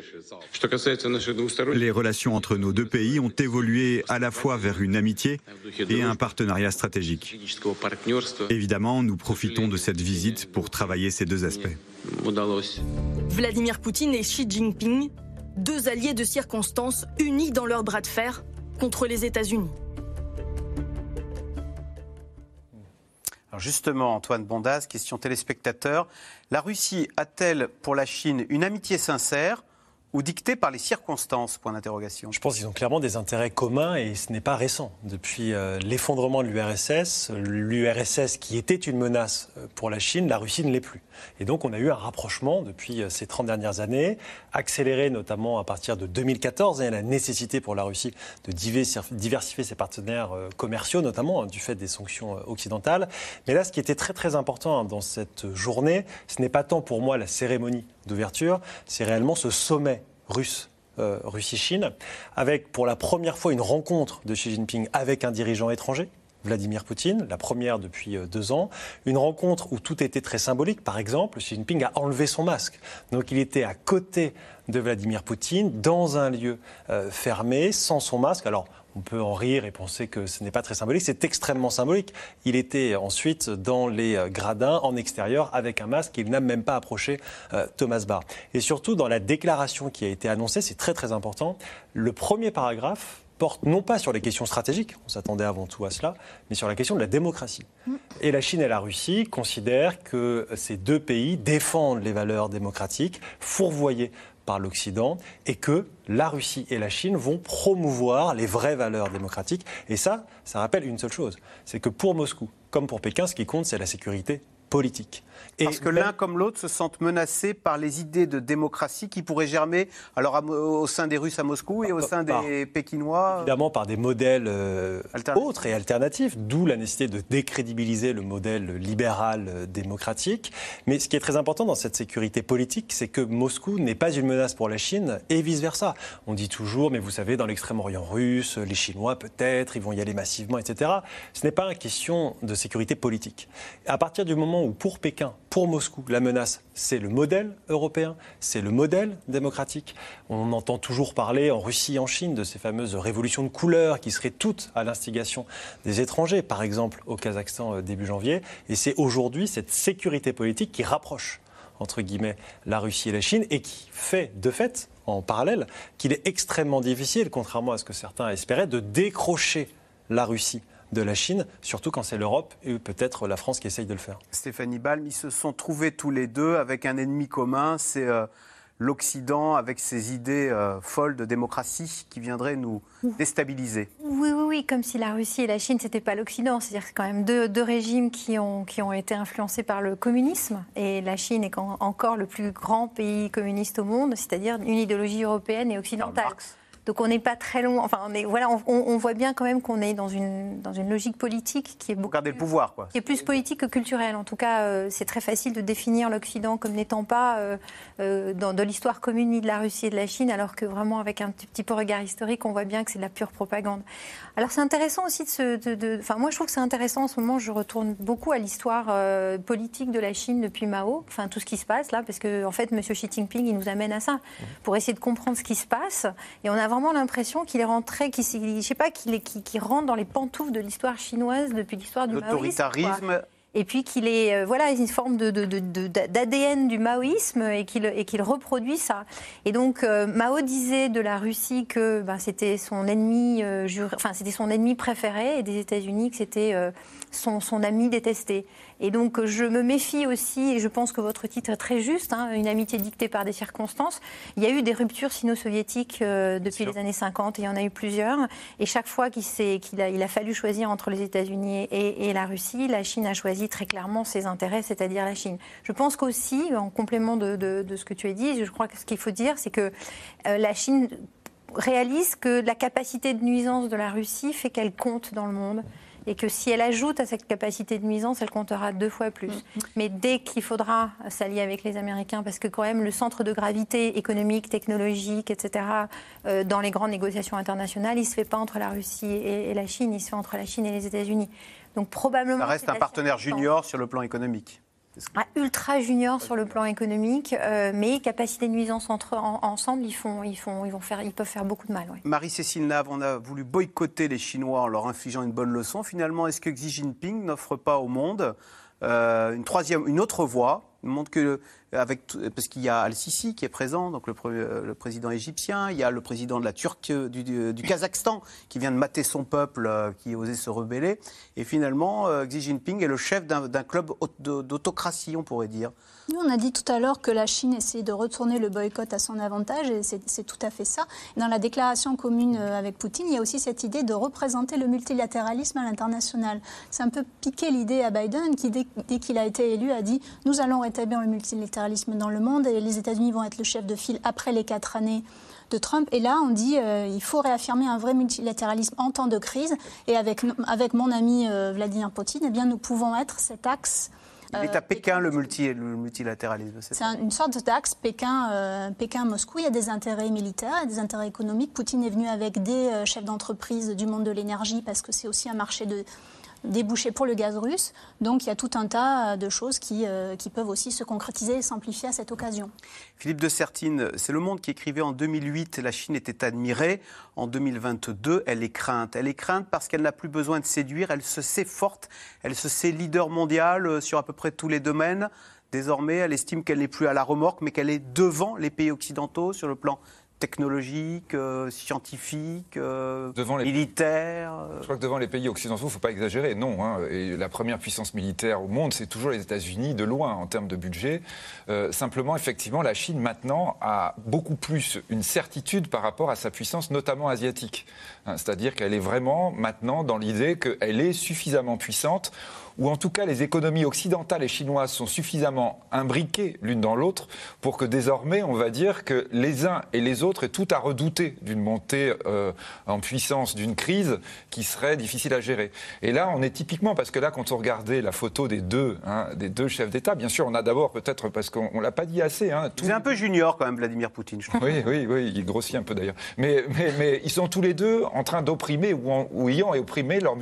M: Les relations entre nos deux pays ont évolué à la fois vers une amitié et un partenariat stratégique. Évidemment, nous profitons de cette visite pour travailler ces deux aspects.
O: Vladimir Poutine et Xi Jinping, deux alliés de circonstance unis dans leur bras de fer contre les États-Unis.
B: Justement, Antoine Bondaz, question téléspectateur. La Russie a-t-elle pour la Chine une amitié sincère ou dictée par les circonstances? Point d'interrogation.
C: Je pense qu'ils ont clairement des intérêts communs et ce n'est pas récent. Depuis euh, l'effondrement de l'URSS, l'URSS qui était une menace euh, pour la Chine, la Russie ne l'est plus. Et donc on a eu un rapprochement depuis euh, ces 30 dernières années, accéléré notamment à partir de 2014 et la nécessité pour la Russie de diversifier ses partenaires commerciaux, notamment hein, du fait des sanctions occidentales. Mais là, ce qui était très très important hein, dans cette journée, ce n'est pas tant pour moi la cérémonie d'ouverture, c'est réellement ce sommet Euh, Russie-Chine, avec pour la première fois une rencontre de Xi Jinping avec un dirigeant étranger, Vladimir Poutine, la première depuis euh, deux ans. Une rencontre où tout était très symbolique. Par exemple, Xi Jinping a enlevé son masque. Donc il était à côté de Vladimir Poutine, dans un lieu euh, fermé, sans son masque. Alors on peut en rire et penser que ce n'est pas très symbolique. C'est extrêmement symbolique. Il était ensuite dans les gradins, en extérieur, avec un masque. Il n'a même pas approché euh, Thomas Barr. Et surtout, dans la déclaration qui a été annoncée, c'est très très important, le premier paragraphe porte non pas sur les questions stratégiques, on s'attendait avant tout à cela, mais sur la question de la démocratie. Mm. Et la Chine et la Russie considèrent que ces deux pays défendent les valeurs démocratiques, fourvoyées par l'Occident et que la Russie et la Chine vont promouvoir les vraies valeurs démocratiques. Et ça, ça rappelle une seule chose, c'est que pour Moscou, comme pour Pékin, ce qui compte, c'est la sécurité politique.
B: Parce que l'un comme l'autre se sentent menacés par les idées de démocratie qui pourraient germer alors au sein des Russes à Moscou et au sein des Pékinois
C: Évidemment par des modèles euh, autres et alternatifs, d'où la nécessité de décrédibiliser le modèle libéral euh, démocratique. Mais ce qui est très important dans cette sécurité politique, c'est que Moscou n'est pas une menace pour la Chine et vice-versa. On dit toujours, mais vous savez, dans l'extrême-orient russe, les Chinois peut-être, ils vont y aller massivement, etc. Ce n'est pas une question de sécurité politique. À partir du moment où pour Pékin, pour Moscou, la menace, c'est le modèle européen, c'est le modèle démocratique. On entend toujours parler en Russie et en Chine de ces fameuses révolutions de couleurs qui seraient toutes à l'instigation des étrangers, par exemple au Kazakhstan euh, début janvier. Et c'est aujourd'hui cette sécurité politique qui rapproche entre guillemets la Russie et la Chine et qui fait de fait en parallèle qu'il est extrêmement difficile, contrairement à ce que certains espéraient, de décrocher la Russie de la Chine, surtout quand c'est l'Europe et peut-être la France qui essaye de le faire.
B: Stéphanie Balm, ils se sont trouvés tous les deux avec un ennemi commun, c'est euh, l'Occident avec ses idées euh, folles de démocratie qui viendraient nous déstabiliser.
D: Oui, oui, oui, comme si la Russie et la Chine, c'était pas l'Occident. C'est-à-dire que quand même deux, deux, régimes qui ont, qui ont été influencés par le communisme. Et la Chine est encore le plus grand pays communiste au monde, c'est-à-dire une idéologie européenne et occidentale. Donc on n'est pas très loin. Enfin, on, voilà, on, voit bien quand même qu'on est dans une, dans une logique politique qui est beaucoup
B: plus, le pouvoir, quoi.
D: Qui est plus politique que culturelle. En tout cas, euh, c'est très facile de définir l'Occident comme n'étant pas euh, euh, dans de l'histoire commune ni de la Russie et de la Chine, alors que vraiment avec un petit peu regard historique, on voit bien que c'est de la pure propagande. Alors c'est intéressant aussi de se... enfin, moi je trouve que c'est intéressant en ce moment, je retourne beaucoup à l'histoire politique de la Chine depuis Mao, enfin tout ce qui se passe là, parce que en fait, M. Xi Jinping, il nous amène à ça, pour essayer de comprendre ce qui se passe. Et on a vraiment l'impression qu'il est rentré, qu'il, je sais pas, qu'il, rentre dans les pantoufles de l'histoire chinoise depuis l'histoire du
B: L'autoritarisme
D: et puis qu'il est euh, voilà une forme de, d'ADN du maoïsme et qu'il et qu'il reproduit ça. Et donc euh, Mao disait de la Russie que ben, c'était son ennemi euh, enfin c'était son ennemi préféré et des États-Unis que c'était son, son ami détesté. Et donc, je me méfie aussi, et je pense que votre titre est très juste, hein, une amitié dictée par des circonstances. Il y a eu des ruptures sino-soviétiques euh, depuis les années 50, et il y en a eu plusieurs. Et chaque fois qu'il a, il a, fallu choisir entre les États-Unis et, la Russie, la Chine a choisi très clairement ses intérêts, c'est-à-dire la Chine. Je pense qu'aussi, en complément de, ce que tu as dit, je crois que ce qu'il faut dire, c'est que euh, la Chine réalise que la capacité de nuisance de la Russie fait qu'elle compte dans le monde et que si elle ajoute à cette capacité de nuisance, elle comptera deux fois plus. Mm-hmm. Mais dès qu'il faudra s'allier avec les Américains, parce que quand même le centre de gravité économique, technologique, etc., euh, dans les grandes négociations internationales, il ne se fait pas entre la Russie et, la Chine, il se fait entre la Chine et les États-Unis. Donc probablement...
B: Ça reste un partenaire junior sur le plan économique.
D: Ah, ultra junior sur le plan économique, euh, mais capacité de nuisance entre ensemble, ils font, ils font, ils vont faire, ils peuvent faire beaucoup de mal.
B: Marie-Cécile Nave, on a voulu boycotter les Chinois en leur infligeant une bonne leçon. Finalement, est-ce que Xi Jinping n'offre pas au monde euh, une troisième, une autre voie montre que avec parce qu'il y a Al-Sisi qui est présent, donc le, le, président égyptien, il y a le président de la Turquie, du, du, Kazakhstan qui vient de mater son peuple, euh, qui osait se rebeller, et finalement euh, Xi Jinping est le chef d'un club d'autocratie, on pourrait dire.
E: Nous, on a dit tout à l'heure que la Chine essayait de retourner le boycott à son avantage, et c'est tout à fait ça. Dans la déclaration commune euh, avec Poutine, il y a aussi cette idée de représenter le multilatéralisme à l'international. C'est un peu piqué l'idée à Biden, qui, dès, dès qu'il a été élu, a dit Nous allons rétablir le multilatéralisme dans le monde et les États-Unis vont être le chef de file après les quatre années de Trump. Et là, on dit euh, il faut réaffirmer un vrai multilatéralisme en temps de crise. Et avec, avec mon ami euh, Vladimir Poutine, eh bien, nous pouvons être cet axe.
B: Il est à euh, Pékin, le, multi, le multilatéralisme.
E: C'est une sorte d'axe Pékin, Pékin-Moscou. Il y a des intérêts militaires et des intérêts économiques. Poutine est venu avec des chefs d'entreprise du monde de l'énergie parce que c'est aussi un marché de, débouchés pour le gaz russe. Donc il y a tout un tas de choses qui, euh, qui peuvent aussi se concrétiser et s'amplifier à cette occasion.
B: Philippe de Sertine, c'est Le Monde qui écrivait en 2008 la Chine était admirée. En 2022, elle est crainte. Elle est crainte parce qu'elle n'a plus besoin de séduire. Elle se sait forte. Elle se sait leader mondial euh, sur à peu près tous les domaines. Désormais, elle estime qu'elle n'est plus à la remorque, mais qu'elle est devant les pays occidentaux sur le plan technologique, euh, scientifique, euh, militaire
F: euh. Je crois que devant les pays occidentaux, il ne faut pas exagérer. Non. Hein. Et la première puissance militaire au monde, c'est toujours les États-Unis, de loin, en termes de budget. simplement, effectivement, la Chine, maintenant, a beaucoup plus une certitude par rapport à sa puissance, notamment asiatique. Hein. C'est-à-dire qu'elle est vraiment, maintenant, dans l'idée qu'elle est suffisamment puissante ou en tout cas les économies occidentales et chinoises sont suffisamment imbriquées l'une dans l'autre pour que désormais on va dire que les uns et les autres aient tout à redouter d'une montée euh, en puissance d'une crise qui serait difficile à gérer. Et là on est typiquement parce que là quand on regardait la photo des deux, hein, des deux chefs d'État, bien sûr on a d'abord peut-être parce qu'on l'a pas dit assez. Hein,
B: tout... C'est un peu junior quand même Vladimir Poutine. Je trouve.
F: Oui oui oui il grossit un peu d'ailleurs. Mais, mais, mais, ils sont tous les deux en train d'opprimer ou, ou, ayant opprimé leur,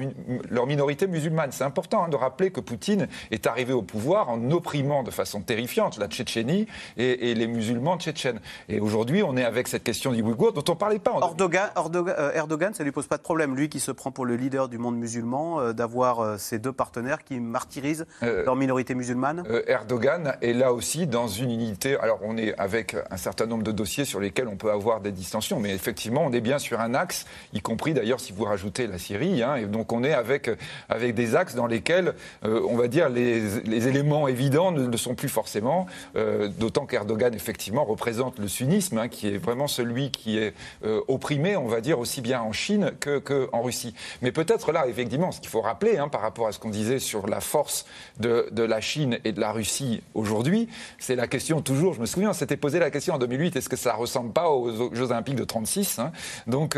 F: leur minorité musulmane. C'est important hein, de rappeler que Poutine est arrivé au pouvoir en opprimant de façon terrifiante la Tchétchénie et, les musulmans tchétchènes. Et aujourd'hui, on est avec cette question du Ouïghour dont on ne parlait pas.
B: Erdogan, euh, Erdogan, ça ne lui pose pas de problème, lui qui se prend pour le leader du monde musulman, euh, d'avoir euh, ces deux partenaires qui martyrisent leur minorité musulmane
F: Erdogan est là aussi dans une unité. Alors, on est avec un certain nombre de dossiers sur lesquels on peut avoir des distensions, mais effectivement, on est bien sur un axe, y compris d'ailleurs si vous rajoutez la Syrie. Hein, et donc, on est avec, avec des axes dans lesquels euh, on va dire, les, éléments évidents ne, sont plus forcément, euh, d'autant qu'Erdogan, effectivement, représente le sunnisme, hein, qui est vraiment celui qui est euh, opprimé, on va dire, aussi bien en Chine qu'en que Russie. Mais peut-être là, effectivement, ce qu'il faut rappeler, hein, par rapport à ce qu'on disait sur la force de, la Chine et de la Russie aujourd'hui, c'est la question toujours, je me souviens, on s'était posé la question en 2008, est-ce que ça ressemble pas aux Jeux Olympiques de 36 hein
B: Donc,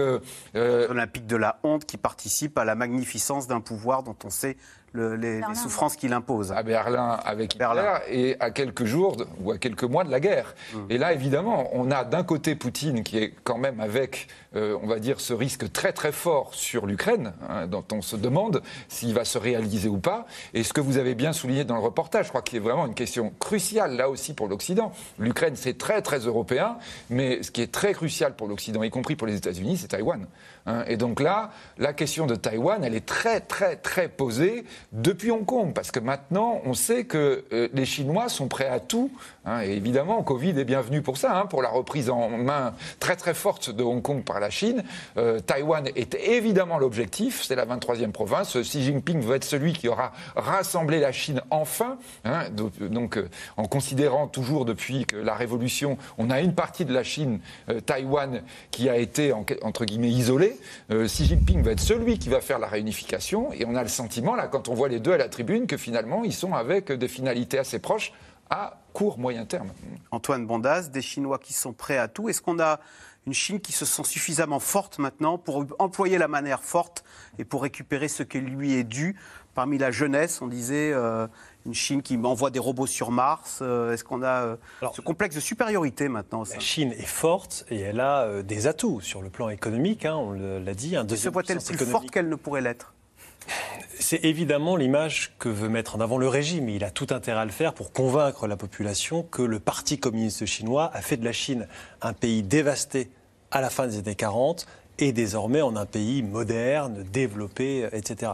B: Olympiques de la honte qui participe à la magnificence d'un pouvoir dont on sait les, souffrances qu'il impose.
F: À Berlin avec Berlin. et à quelques jours ou à quelques mois de la guerre. Mmh. Et là, évidemment, on a d'un côté Poutine qui est quand même avec, euh, on va dire, ce risque très très fort sur l'Ukraine, hein, dont on se demande s'il va se réaliser ou pas. Et ce que vous avez bien souligné dans le reportage, je crois qu'il est vraiment une question cruciale là aussi pour l'Occident. L'Ukraine, c'est très très européen, mais ce qui est très crucial pour l'Occident, y compris pour les États-Unis, c'est Taïwan. Hein. Et donc là, la question de Taïwan, elle est très très très posée depuis Hong Kong, parce que maintenant, on sait que euh, les Chinois sont prêts à tout. Hein, et évidemment, Covid est bienvenu pour ça, hein, pour la reprise en main très très forte de Hong Kong par la Chine. Euh, Taïwan est évidemment l'objectif, c'est la 23e province. Xi Jinping veut être celui qui aura rassemblé la Chine enfin. Donc, euh, en considérant toujours depuis que la révolution, on a une partie de la Chine, Taïwan, qui a été entre guillemets isolée. Xi Jinping va être celui qui va faire la réunification. Et on a le sentiment, là, quand on voit les deux à la tribune que finalement, ils sont avec des finalités assez proches à court, moyen terme.
B: Antoine Bondas, des Chinois qui sont prêts à tout. Est-ce qu'on a une Chine qui se sent suffisamment forte maintenant pour employer la manière forte et pour récupérer ce qui lui est dû Parmi la jeunesse, on disait euh, une Chine qui envoie des robots sur Mars. Euh, est-ce qu'on a euh, ce complexe de supériorité maintenant
C: La Chine est forte et elle a des atouts sur le plan économique, hein, on l'a dit.
B: Un se voit-elle plus forte qu'elle ne pourrait l'être?
C: C'est évidemment l'image que veut mettre en avant le régime. Il a tout intérêt à le faire pour convaincre la population que le Parti communiste chinois a fait de la Chine un pays dévasté à la fin des années 40 et désormais en un pays moderne, développé, etc.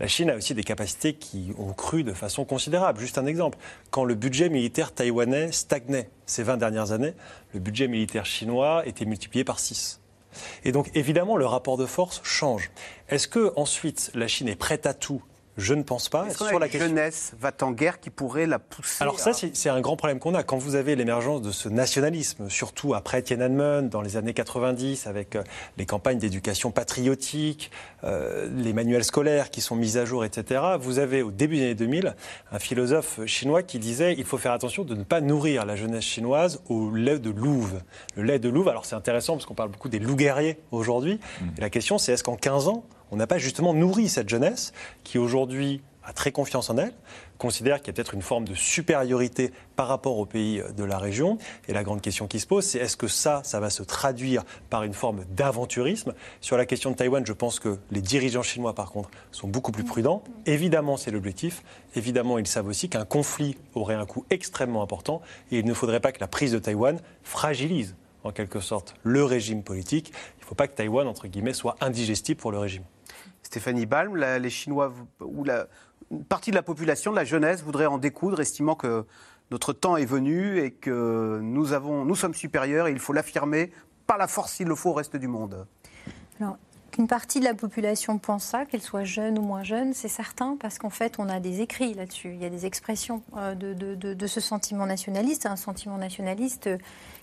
C: La Chine a aussi des capacités qui ont cru de façon considérable. Juste un exemple, quand le budget militaire taïwanais stagnait ces 20 dernières années, le budget militaire chinois était multiplié par 6. Et donc évidemment, le rapport de force change. Est-ce que ensuite la Chine est prête à tout je ne pense pas.
B: Sur la jeunesse va en guerre qui pourrait la pousser
C: Alors ça, c'est un grand problème qu'on a. Quand vous avez l'émergence de ce nationalisme, surtout après Tiananmen, dans les années 90, avec euh, les campagnes d'éducation patriotique, euh, les manuels scolaires qui sont mis à jour, etc., vous avez au début des années 2000 un philosophe chinois qui disait il faut faire attention de ne pas nourrir la jeunesse chinoise au lait de louve. Le lait de louve, alors c'est intéressant parce qu'on parle beaucoup des loups guerriers aujourd'hui. Mmh. la question, c'est est-ce qu'en 15 ans, on n'a pas justement nourri cette jeunesse qui aujourd'hui a très confiance en elle, considère qu'il y a peut-être une forme de supériorité par rapport aux pays de la région. Et la grande question qui se pose, c'est est-ce que ça, ça va se traduire par une forme d'aventurisme? Sur la question de Taïwan, je pense que les dirigeants chinois, par contre, sont beaucoup plus prudents. Évidemment, c'est l'objectif. Évidemment, ils savent aussi qu'un conflit aurait un coût extrêmement important et il ne faudrait pas que la prise de Taïwan fragilise en quelque sorte le régime politique. Il ne faut pas que Taïwan, entre guillemets, soit indigestible pour le régime.
B: Stéphanie Balm, les Chinois ou la, une partie de la population, de la jeunesse, voudrait en découdre, estimant que notre temps est venu et que nous, sommes supérieurs et il faut l'affirmer par la force s'il le faut au reste du monde.
D: Qu'une partie de la population pense ça, qu'elle soit jeune ou moins jeune, c'est certain, parce qu'en fait, on a des écrits là-dessus. Il y a des expressions euh, de, de, de, ce sentiment nationaliste, un sentiment nationaliste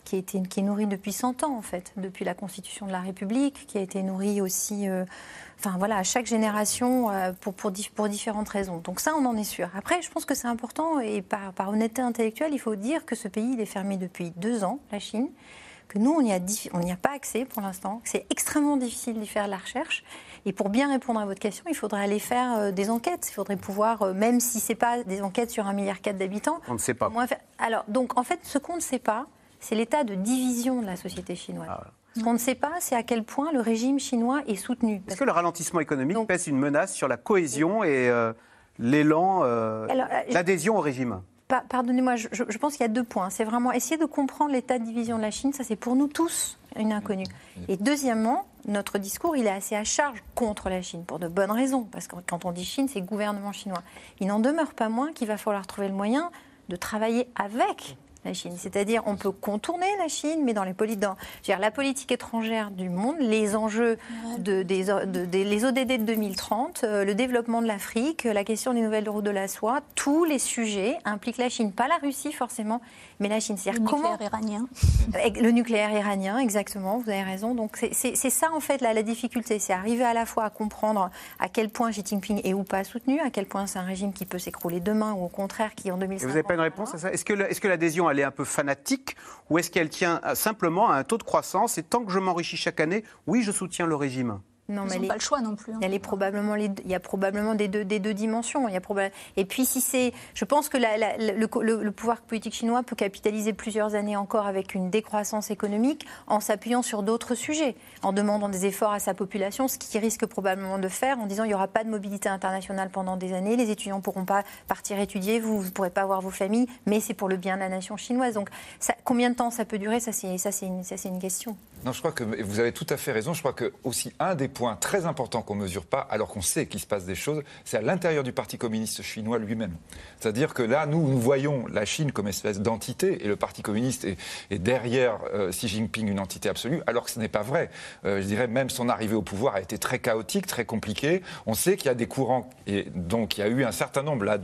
D: qui, été, qui est nourri depuis 100 ans, en fait, depuis la Constitution de la République, qui a été nourri aussi. Euh, Enfin voilà, à chaque génération euh, pour, pour, pour, différentes raisons. Donc ça, on en est sûr. Après, je pense que c'est important et par, par, honnêteté intellectuelle, il faut dire que ce pays il est fermé depuis deux ans, la Chine, que nous, on n'y a, a, pas accès pour l'instant, que c'est extrêmement difficile d'y faire de la recherche. Et pour bien répondre à votre question, il faudrait aller faire euh, des enquêtes. Il faudrait pouvoir, euh, même si ce n'est pas des enquêtes sur un milliard quatre d'habitants.
B: On ne sait pas.
D: Alors, donc en fait, ce qu'on ne sait pas, c'est l'état de division de la société chinoise. Ah, ce qu'on ne sait pas, c'est à quel point le régime chinois est soutenu.
B: Est-ce que le ralentissement économique pèse une menace sur la cohésion et euh, l'élan, euh, l'adhésion au régime?
D: Pardonnez-moi, je, pense qu'il y a deux points. C'est vraiment essayer de comprendre l'état de division de la Chine. Ça, c'est pour nous tous une inconnue. Et deuxièmement, notre discours, il est assez à charge contre la Chine, pour de bonnes raisons. Parce que quand on dit Chine, c'est gouvernement chinois. Il n'en demeure pas moins qu'il va falloir trouver le moyen de travailler avec la Chine. C'est-à-dire, on peut contourner la Chine, mais dans les dans, dire, la politique étrangère du monde, les enjeux de, des, les ODD de 2030, euh, le développement de l'Afrique, la question des nouvelles routes de la soie, tous les sujets impliquent la Chine, pas la Russie forcément, mais la Chine.
E: Le nucléaire iranien.
D: Le nucléaire iranien, exactement, vous avez raison. Donc c'est ça en fait la, la difficulté, c'est arriver à la fois à comprendre à quel point Xi Jinping est ou pas soutenu, à quel point c'est un régime qui peut s'écrouler demain ou au contraire qui en 2050...
B: vous n'avez pas une réponse à ça? Est-ce que l'adhésion elle est un peu fanatique ou est-ce qu'elle tient simplement à un taux de croissance? Et tant que je m'enrichis chaque année, oui, je soutiens le régime
E: non, mais Ils pas le choix non plus.
D: Hein. est probablement il y a probablement des deux, des deux dimensions. Il y a Et puis, si c'est. Je pense que le, pouvoir politique chinois peut capitaliser plusieurs années encore avec une décroissance économique en s'appuyant sur d'autres sujets, en demandant des efforts à sa population, ce qu'il risque probablement de faire, en disant il n'y aura pas de mobilité internationale pendant des années, les étudiants ne pourront pas partir étudier, vous ne pourrez pas voir vos familles, mais c'est pour le bien de la nation chinoise. Donc, ça, combien de temps ça peut durer Ça, c'est une, une question.
F: Non, je crois que vous avez tout à fait raison. Je crois que aussi un des point très important qu'on ne mesure pas, alors qu'on sait qu'il se passe des choses, c'est à l'intérieur du Parti communiste chinois lui-même. C'est-à-dire que là, nous, nous voyons la Chine comme espèce d'entité, et le Parti communiste est, derrière euh, Xi Jinping une entité absolue, alors que ce n'est pas vrai. Euh, je dirais même son arrivée au pouvoir a été très chaotique, très compliquée. On sait qu'il y a des courants, et donc il y a eu un certain nombre là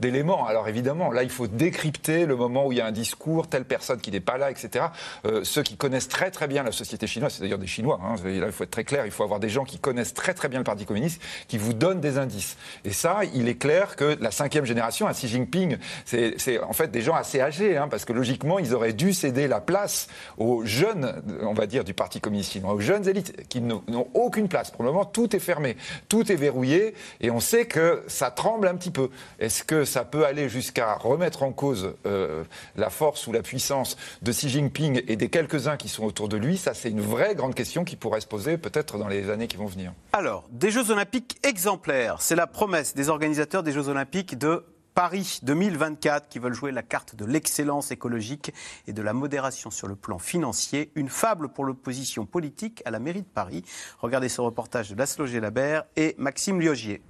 F: d'éléments. Alors évidemment, là, il faut décrypter le moment où il y a un discours, telle personne qui n'est pas là, etc. Euh, ceux qui connaissent très très bien la société chinoise, c'est d'ailleurs des Chinois, hein, il faut être très clair, il faut avoir des gens qui connaissent très très bien le Parti communiste, qui vous donnent des indices. Et ça, il est clair que la cinquième génération, à Xi Jinping, c'est en fait des gens assez âgés, hein, parce que logiquement, ils auraient dû céder la place aux jeunes, on va dire, du Parti communiste chinois, aux jeunes élites, qui n'ont aucune place. Pour le moment, tout est fermé, tout est verrouillé, et on sait que ça tremble un petit peu. Est-ce que ça peut aller jusqu'à remettre en cause euh, la force ou la puissance de Xi Jinping et des quelques-uns qui sont autour de lui? Ça, c'est une vraie grande question qui pourrait se poser peut-être dans les années qui vont venir.
B: Alors, des Jeux Olympiques exemplaires, c'est la promesse des organisateurs des Jeux Olympiques de Paris 2024 qui veulent jouer la carte de l'excellence écologique et de la modération sur le plan financier. Une fable pour l'opposition politique à la mairie de Paris. Regardez ce reportage de Laszlo Labert et Maxime Liogier.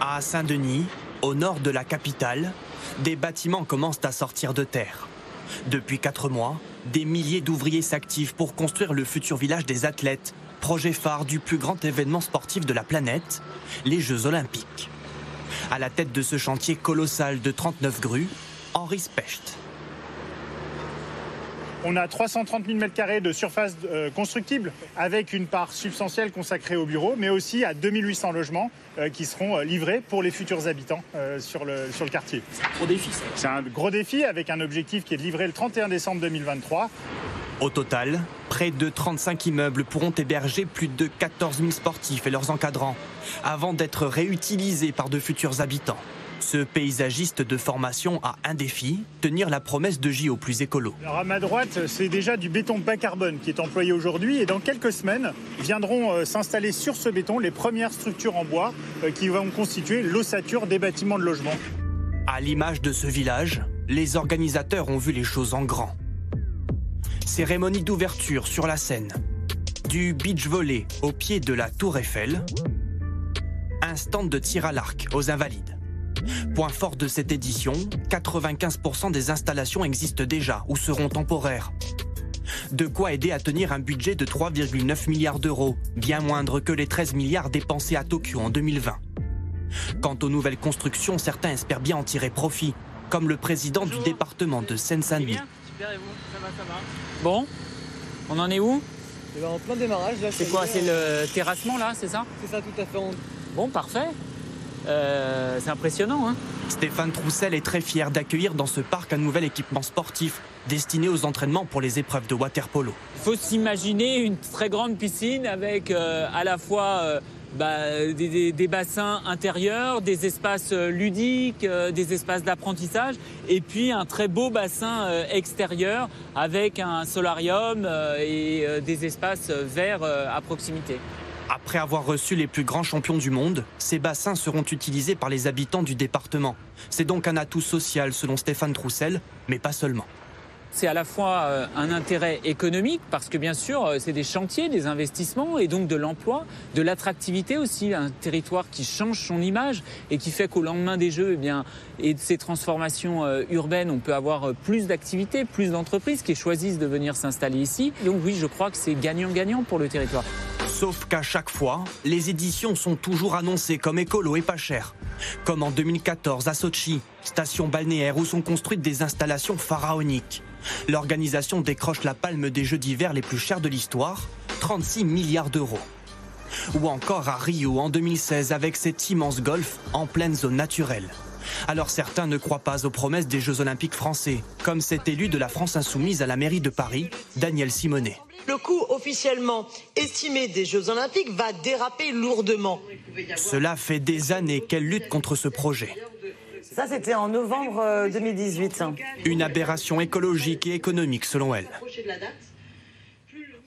L: À Saint-Denis, au nord de la capitale, des bâtiments commencent à sortir de terre. Depuis quatre mois, des milliers d'ouvriers s'activent pour construire le futur village des athlètes, projet phare du plus grand événement sportif de la planète, les Jeux Olympiques. À la tête de ce chantier colossal de 39 grues, Henri Specht.
S: On a 330 000 m2 de surface euh, constructible avec une part substantielle consacrée aux bureaux, mais aussi à 2800 logements euh, qui seront euh, livrés pour les futurs habitants sur, le, sur le quartier.
R: C'est un gros défi,
S: C'est un gros défi avec un objectif qui est de livrer le 31 décembre 2023.
L: Au total, près de 35 immeubles pourront héberger plus de 14 000 sportifs et leurs encadrants, avant d'être réutilisés par de futurs habitants. Ce paysagiste de formation a un défi, tenir la promesse de JO plus écolo.
S: Alors à ma droite, c'est déjà du béton bas carbone qui est employé aujourd'hui et dans quelques semaines viendront euh, s'installer sur ce béton les premières structures en bois euh, qui vont constituer l'ossature des bâtiments de logement.
L: À l'image de ce village, les organisateurs ont vu les choses en grand. Cérémonie d'ouverture sur la Seine, du beach volley au pied de la Tour Eiffel, un stand de tir à l'arc aux Invalides. Point fort de cette édition, 95% des installations existent déjà ou seront temporaires. De quoi aider à tenir un budget de 3,9 milliards d'euros, bien moindre que les 13 milliards dépensés à Tokyo en 2020. Quant aux nouvelles constructions, certains espèrent bien en tirer profit, comme le président du département de Seine-Saint-Denis.
T: Bon, on en est où?
U: Eh ben, En plein démarrage.
T: C'est quoi C'est le terrassement là, c'est ça?
U: C'est ça, tout à fait.
T: Bon, parfait. Euh, c'est impressionnant. Hein
L: Stéphane Troussel est très fier d'accueillir dans ce parc un nouvel équipement sportif destiné aux entraînements pour les épreuves de waterpolo.
T: Il faut s'imaginer une très grande piscine avec euh, à la fois euh, bah, des, bassins intérieurs, des espaces ludiques, des espaces d'apprentissage, et puis un très beau bassin extérieur avec un solarium et des espaces verts à proximité.
L: Après avoir reçu les plus grands champions du monde, ces bassins seront utilisés par les habitants du département. C'est donc un atout social selon Stéphane Troussel, mais pas seulement.
T: C'est à la fois euh, un intérêt économique, parce que bien sûr, euh, c'est des chantiers, des investissements, et donc de l'emploi, de l'attractivité aussi, un territoire qui change son image et qui fait qu'au lendemain des Jeux eh bien, et de ces transformations euh, urbaines, on peut avoir plus d'activités, plus d'entreprises qui choisissent de venir s'installer ici. Donc oui, je crois que c'est gagnant-gagnant pour le territoire.
L: Sauf qu'à chaque fois, les éditions sont toujours annoncées comme écolo et pas chères. Comme en 2014 à Sochi, station balnéaire où sont construites des installations pharaoniques. L'organisation décroche la palme des Jeux d'hiver les plus chers de l'histoire, 36 milliards d'euros. Ou encore à Rio en 2016 avec cet immense golf en pleine zone naturelle. Alors certains ne croient pas aux promesses des Jeux olympiques français, comme cet élu de la France insoumise à la mairie de Paris, Daniel Simonet.
V: Le coût officiellement estimé des Jeux olympiques va déraper lourdement.
L: Cela fait des années qu'elle lutte contre ce projet.
V: Ça, c'était en novembre 2018. Euh,
L: Une aberration écologique et économique, selon elle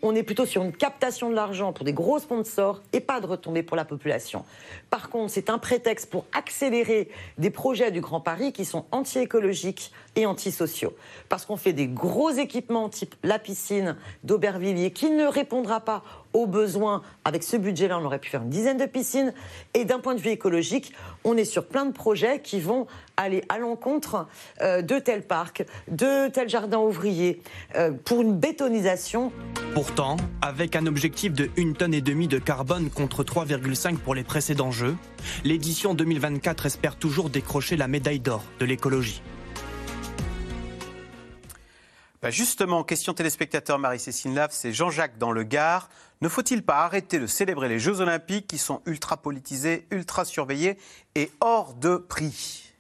V: on est plutôt sur une captation de l'argent pour des gros sponsors et pas de retombées pour la population. Par contre, c'est un prétexte pour accélérer des projets du Grand Paris qui sont anti-écologiques et antisociaux. Parce qu'on fait des gros équipements type la piscine d'Aubervilliers qui ne répondra pas aux besoins. Avec ce budget-là, on aurait pu faire une dizaine de piscines. Et d'un point de vue écologique, on est sur plein de projets qui vont aller à l'encontre euh, de tels parcs, de tels jardins ouvriers, euh, pour une bétonisation.
L: Pourtant, avec un objectif de 1 tonne et demie de carbone contre 3,5 pour les précédents jeux, l'édition 2024 espère toujours décrocher la médaille d'or de l'écologie.
B: Bah, justement, question téléspectateur Marie-Cécile Lave, c'est Jean-Jacques dans le Gard. Ne faut-il pas arrêter de célébrer les Jeux Olympiques qui sont ultra politisés, ultra surveillés et hors de prix?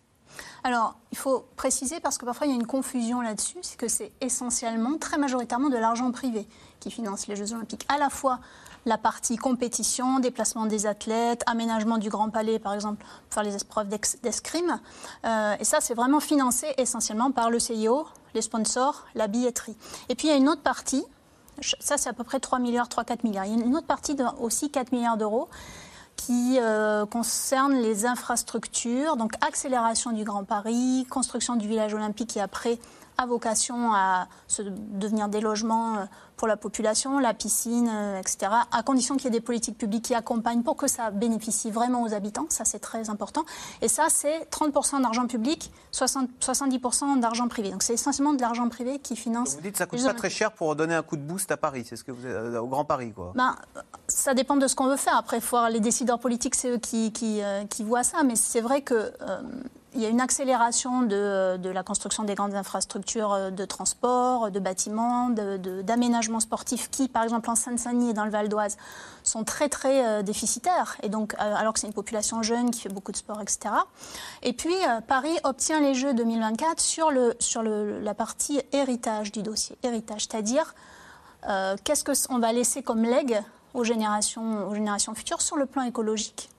E: Alors, il faut préciser, parce que parfois il y a une confusion là-dessus, c'est que c'est essentiellement, très majoritairement, de l'argent privé qui finance les Jeux Olympiques. À la fois la partie compétition, déplacement des athlètes, aménagement du Grand Palais, par exemple, pour faire les épreuves d'escrime. Euh, et ça, c'est vraiment financé essentiellement par le CIO, les sponsors, la billetterie. Et puis, il y a une autre partie, ça, c'est à peu près 3 milliards, 3-4 milliards. Il y a une autre partie de aussi 4 milliards d'euros qui concerne les infrastructures, donc accélération du Grand Paris, construction du village olympique et après a vocation à se devenir des logements euh, pour la population, la piscine, euh, etc., à condition qu'il y ait des politiques publiques qui accompagnent pour que ça bénéficie vraiment aux habitants. Ça, c'est très important. Et ça, c'est 30% d'argent public, 60, 70% d'argent privé. Donc, c'est essentiellement de l'argent privé qui finance.
B: Vous dites que ça coûte pas très cher pour donner un coup de boost à Paris, c'est ce que vous euh, au Grand Paris, quoi.
E: Ben, ça dépend de ce qu'on veut faire. Après, faut les décideurs politiques, c'est eux qui, qui, qui, voient ça. Mais c'est vrai que il y a une accélération de, la construction des grandes infrastructures euh, de transport, de bâtiments, d'aménagements sportifs qui, par exemple en Seine-Saint-Denis et dans le Val d'Oise, sont très très euh, déficitaires. Et donc, euh, alors que c'est une population jeune qui fait beaucoup de sport, etc. Et puis, Paris obtient les Jeux 2024 sur, la partie héritage du dossier. Héritage, c'est-à-dire qu'est-ce qu'on va laisser comme legs aux générations, aux générations futures sur le plan écologique?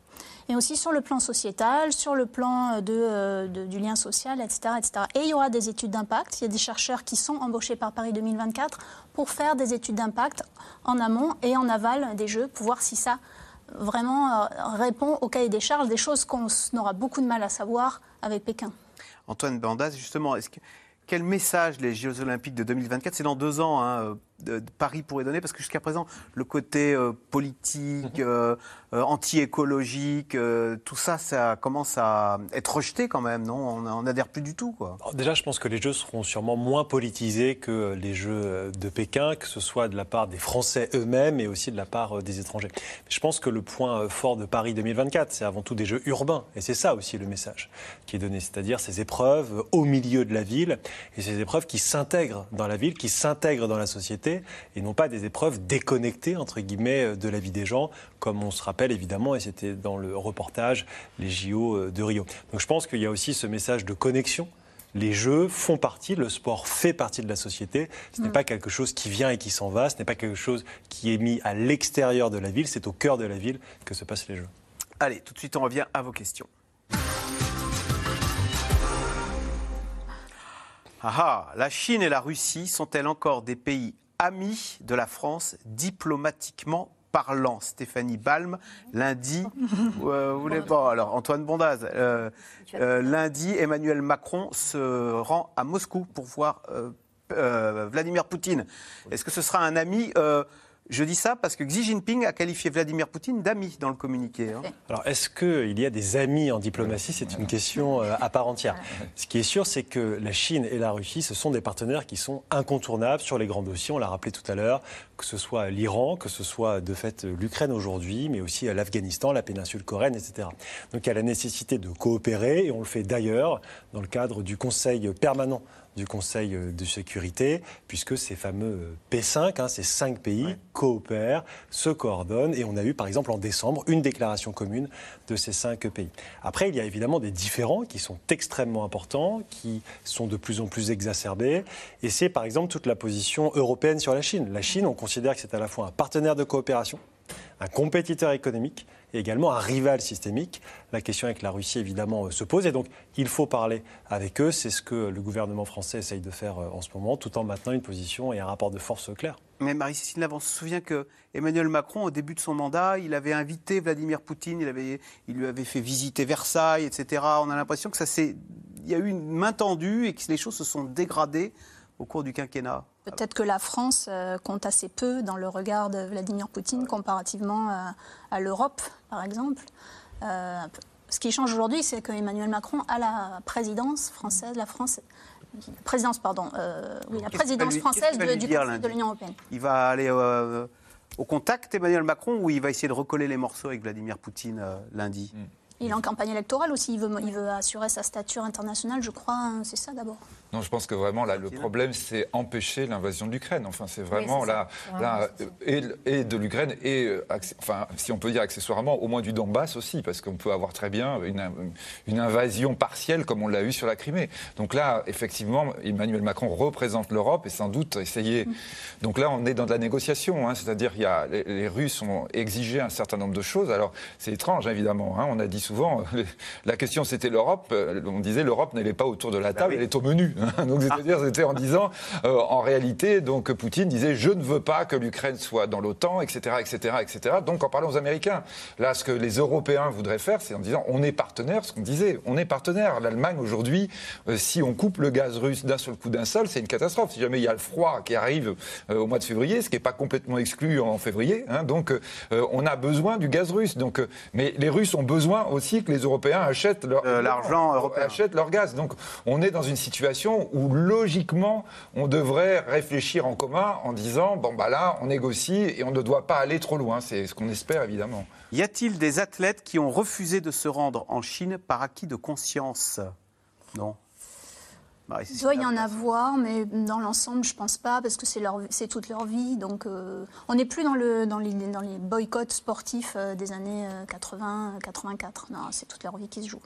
E: Mais aussi sur le plan sociétal, sur le plan de, euh, du lien social, etc., etc. Et il y aura des études d'impact. Il y a des chercheurs qui sont embauchés par Paris 2024 pour faire des études d'impact en amont et en aval des Jeux, pour voir si ça vraiment euh, répond au cahier des charges, des choses qu'on aura beaucoup de mal à savoir avec Pékin.
B: Antoine Bandas, justement, quel message les Jeux Olympiques de 2024 C'est dans deux ans, hein, de, Paris pourrait donner Parce que jusqu'à présent, le côté euh, politique, mhm. euh, euh, anti-écologique, tout ça, ça commence à être rejeté quand même, non? On n'adhère plus du tout, quoi.
C: déjà, je pense que les Jeux seront sûrement moins politisés que les Jeux de Pékin, que ce soit de la part des Français eux-mêmes et aussi de la part des étrangers. je pense que le point fort de Paris 2024, c'est avant tout des Jeux urbains. Et c'est ça aussi le message qui est donné, c'est-à-dire ces épreuves au milieu de la ville et ces épreuves qui s'intègrent dans la ville, qui s'intègrent dans la société et non pas des épreuves déconnectées, entre guillemets, de la vie des gens, comme on se rappelle évidemment, et c'était dans le reportage, les JO euh, de Rio. Donc je pense qu'il y a aussi ce message de connexion les jeux font partie, le sport fait partie de la société. Ce n'est mm. pas quelque chose qui vient et qui s'en va, ce n'est pas quelque chose qui est mis à l'extérieur de la ville, c'est au cœur de la ville que se passent les jeux.
B: Allez, tout de suite on revient à vos questions. Ah, ah la Chine et la Russie sont-elles encore des pays amis de la France diplomatiquement parlant. Stéphanie Balm, lundi, euh, vous voulez pas Alors, Antoine Bondaz, euh, euh, lundi, Emmanuel Macron se rend à Moscou pour voir Vladimir Poutine. Est-ce que ce sera un ami je dis ça parce que Xi Jinping a qualifié Vladimir Poutine d'ami dans le communiqué. Hein.
C: Alors, est-ce qu'il y a des amis en diplomatie? C'est une question euh, à part entière. Ce qui est sûr, c'est que la Chine et la Russie, ce sont des partenaires qui sont incontournables sur les grands dossiers. On l'a rappelé tout à l'heure, que ce soit l'Iran, que ce soit de fait l'Ukraine aujourd'hui, mais aussi l'Afghanistan, la péninsule coréenne, etc. Donc, il y a la nécessité de coopérer, et on le fait d'ailleurs dans le cadre du Conseil permanent du Conseil de sécurité, puisque ces fameux P5, hein, ces cinq pays, coopèrent, se coordonnent, et on a eu par exemple en décembre une déclaration commune de ces cinq pays. Après, il y a évidemment des différends qui sont extrêmement importants, qui sont de plus en plus exacerbés, et c'est par exemple toute la position européenne sur la Chine. La Chine, on considère que c'est à la fois un partenaire de coopération, un compétiteur économique, et également un rival systémique. La question avec la Russie, évidemment, euh, se pose. Et donc, il faut parler avec eux. C'est ce que le gouvernement français essaye de faire euh, en ce moment, tout en maintenant une position et un rapport de force clair.
B: Mais Marie-Cécile on se souvient que Emmanuel Macron, au début de son mandat, il avait invité Vladimir Poutine, il, lui avait fait visiter Versailles, etc. On a l'impression que ça s'est... Il y a eu une main tendue et que les choses se sont dégradées au cours du quinquennat.
E: Peut-être que la France euh, compte assez peu dans le regard de Vladimir Poutine comparativement à, l'Europe, par exemple. Euh, ce qui change aujourd'hui, c'est qu'Emmanuel Macron a la présidence française, la France, présidence, pardon, euh, oui, la présidence française de, de l'Union européenne.
B: Il va aller au contact, Emmanuel Macron, ou il va essayer de recoller les morceaux avec Vladimir Poutine lundi? Mm.
E: Il est en campagne électorale aussi, il veut, il veut assurer sa stature internationale, je crois, hein, c'est ça d'abord.
F: Non, je pense que vraiment, là, le problème, c'est empêcher l'invasion de l'Ukraine. Enfin, c'est vraiment là, là et, et, de l'Ukraine, et, euh, enfin, si on peut dire accessoirement, au moins du Donbass aussi, parce qu'on peut avoir très bien une, une invasion partielle comme on l'a eu sur la Crimée. Donc là, effectivement, Emmanuel Macron représente l'Europe et sans doute essayer. Mm. Donc là, on est dans de la négociation, hein, c'est-à-dire il y a, les, Russes ont exigé un certain nombre de choses. Alors, c'est étrange, évidemment. Hein, on a dit souvent, la question c'était l'Europe. Euh, on disait l'Europe n'allait pas autour de la bah table, elle est au menu. Donc c'est-à-dire, c'était en disant, en réalité, donc Poutine disait, je ne veux pas que l'Ukraine soit dans l'OTAN, etc., etc., etc. Donc en parlant aux Américains, là, ce que les Européens voudraient faire, c'est en disant, on est partenaire, ce qu'on disait, on est partenaire. L'Allemagne aujourd'hui, si on coupe le gaz russe d'un seul coup d'un seul, c'est une catastrophe. Si jamais il y a le froid qui arrive au mois de février, ce qui n'est pas complètement exclu en février, hein, donc on a besoin du gaz russe. Donc, mais les Russes ont besoin aussi que les Européens achètent leur
B: l'argent
F: achètent leur gaz. Donc on est dans une situation où logiquement on devrait réfléchir en commun en disant bon bah là on négocie et on ne doit pas aller trop loin. C'est ce qu'on espère évidemment.
B: Y a-t-il des athlètes qui ont refusé de se rendre en Chine par acquis de conscience? Non.
E: Il doit y en avoir, mais dans l'ensemble, je pense pas, parce que c'est toute leur vie. Donc, euh, on n'est plus dans, le, dans, les, dans les boycotts sportifs euh, des années 80, euh, 84. Non, c'est toute leur vie qui se joue.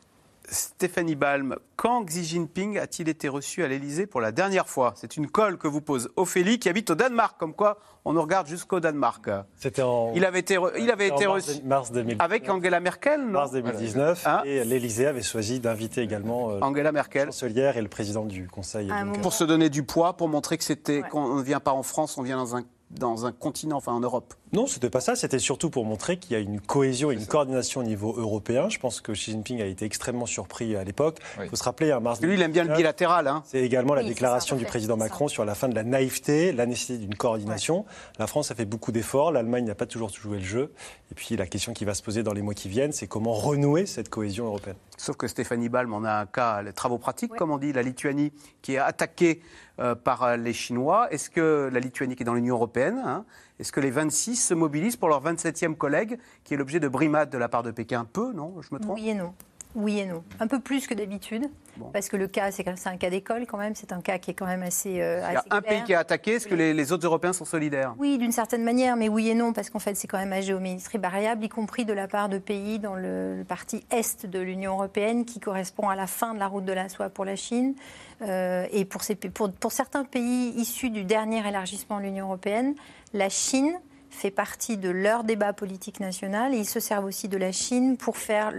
B: Stéphanie Balm, quand Xi Jinping a-t-il été reçu à l'Elysée pour la dernière fois? C'est une colle que vous pose Ophélie qui habite au Danemark, comme quoi on nous regarde jusqu'au Danemark.
C: C'était en.
B: Il avait été, il avait été
C: mars,
B: reçu.
C: Mars 2019.
B: Avec Angela Merkel, non?
C: Mars 2019.
B: Hein?
C: et l'Elysée avait choisi d'inviter également euh,
B: Angela Merkel.
C: chancelière et le président du Conseil. donc,
B: Pour se donner du poids, pour montrer que c'était, qu'on ne vient pas en France, on vient dans un, dans un continent, enfin en Europe.
C: Non, c'était pas ça. C'était surtout pour montrer qu'il y a une cohésion et une coordination au niveau européen. Je pense que Xi Jinping a été extrêmement surpris à l'époque. Il faut se rappeler, un mars.
B: Lui, il aime bien le bilatéral. Hein.
C: C'est également la déclaration
B: ça,
C: du président Macron sur la fin de la naïveté, la nécessité d'une coordination. La France a fait beaucoup d'efforts. L'Allemagne n'a pas toujours joué le jeu. Et puis la question qui va se poser dans les mois qui viennent, c'est comment renouer cette cohésion européenne.
B: Sauf que Stéphanie Balm en a un cas, les travaux pratiques, comme on dit, la Lituanie qui est attaquée euh, par euh, les Chinois. Est-ce que la Lituanie qui est dans l'Union européenne, hein, est-ce que les 26 se mobilisent pour leur 27e collègue qui est l'objet de brimades de la part de Pékin? Peu, non? Je me trompe?
D: Oui et non. Oui et non. Un peu plus que d'habitude, parce que le cas, c'est un cas d'école quand même, c'est un cas qui est quand même assez. euh,
B: Il y a
D: assez
B: un
D: clair.
B: pays qui est attaqué, est-ce que les, les autres Européens sont solidaires?
D: Oui, d'une certaine manière, mais oui et non, parce qu'en fait, c'est quand même à géométrie variable, y compris de la part de pays dans le, le parti est de l'Union européenne, qui correspond à la fin de la route de la soie pour la Chine. Euh, et pour, ces, pour, pour certains pays issus du dernier élargissement de l'Union européenne, la Chine fait partie de leur débat politique national et ils se servent aussi de la Chine pour faire,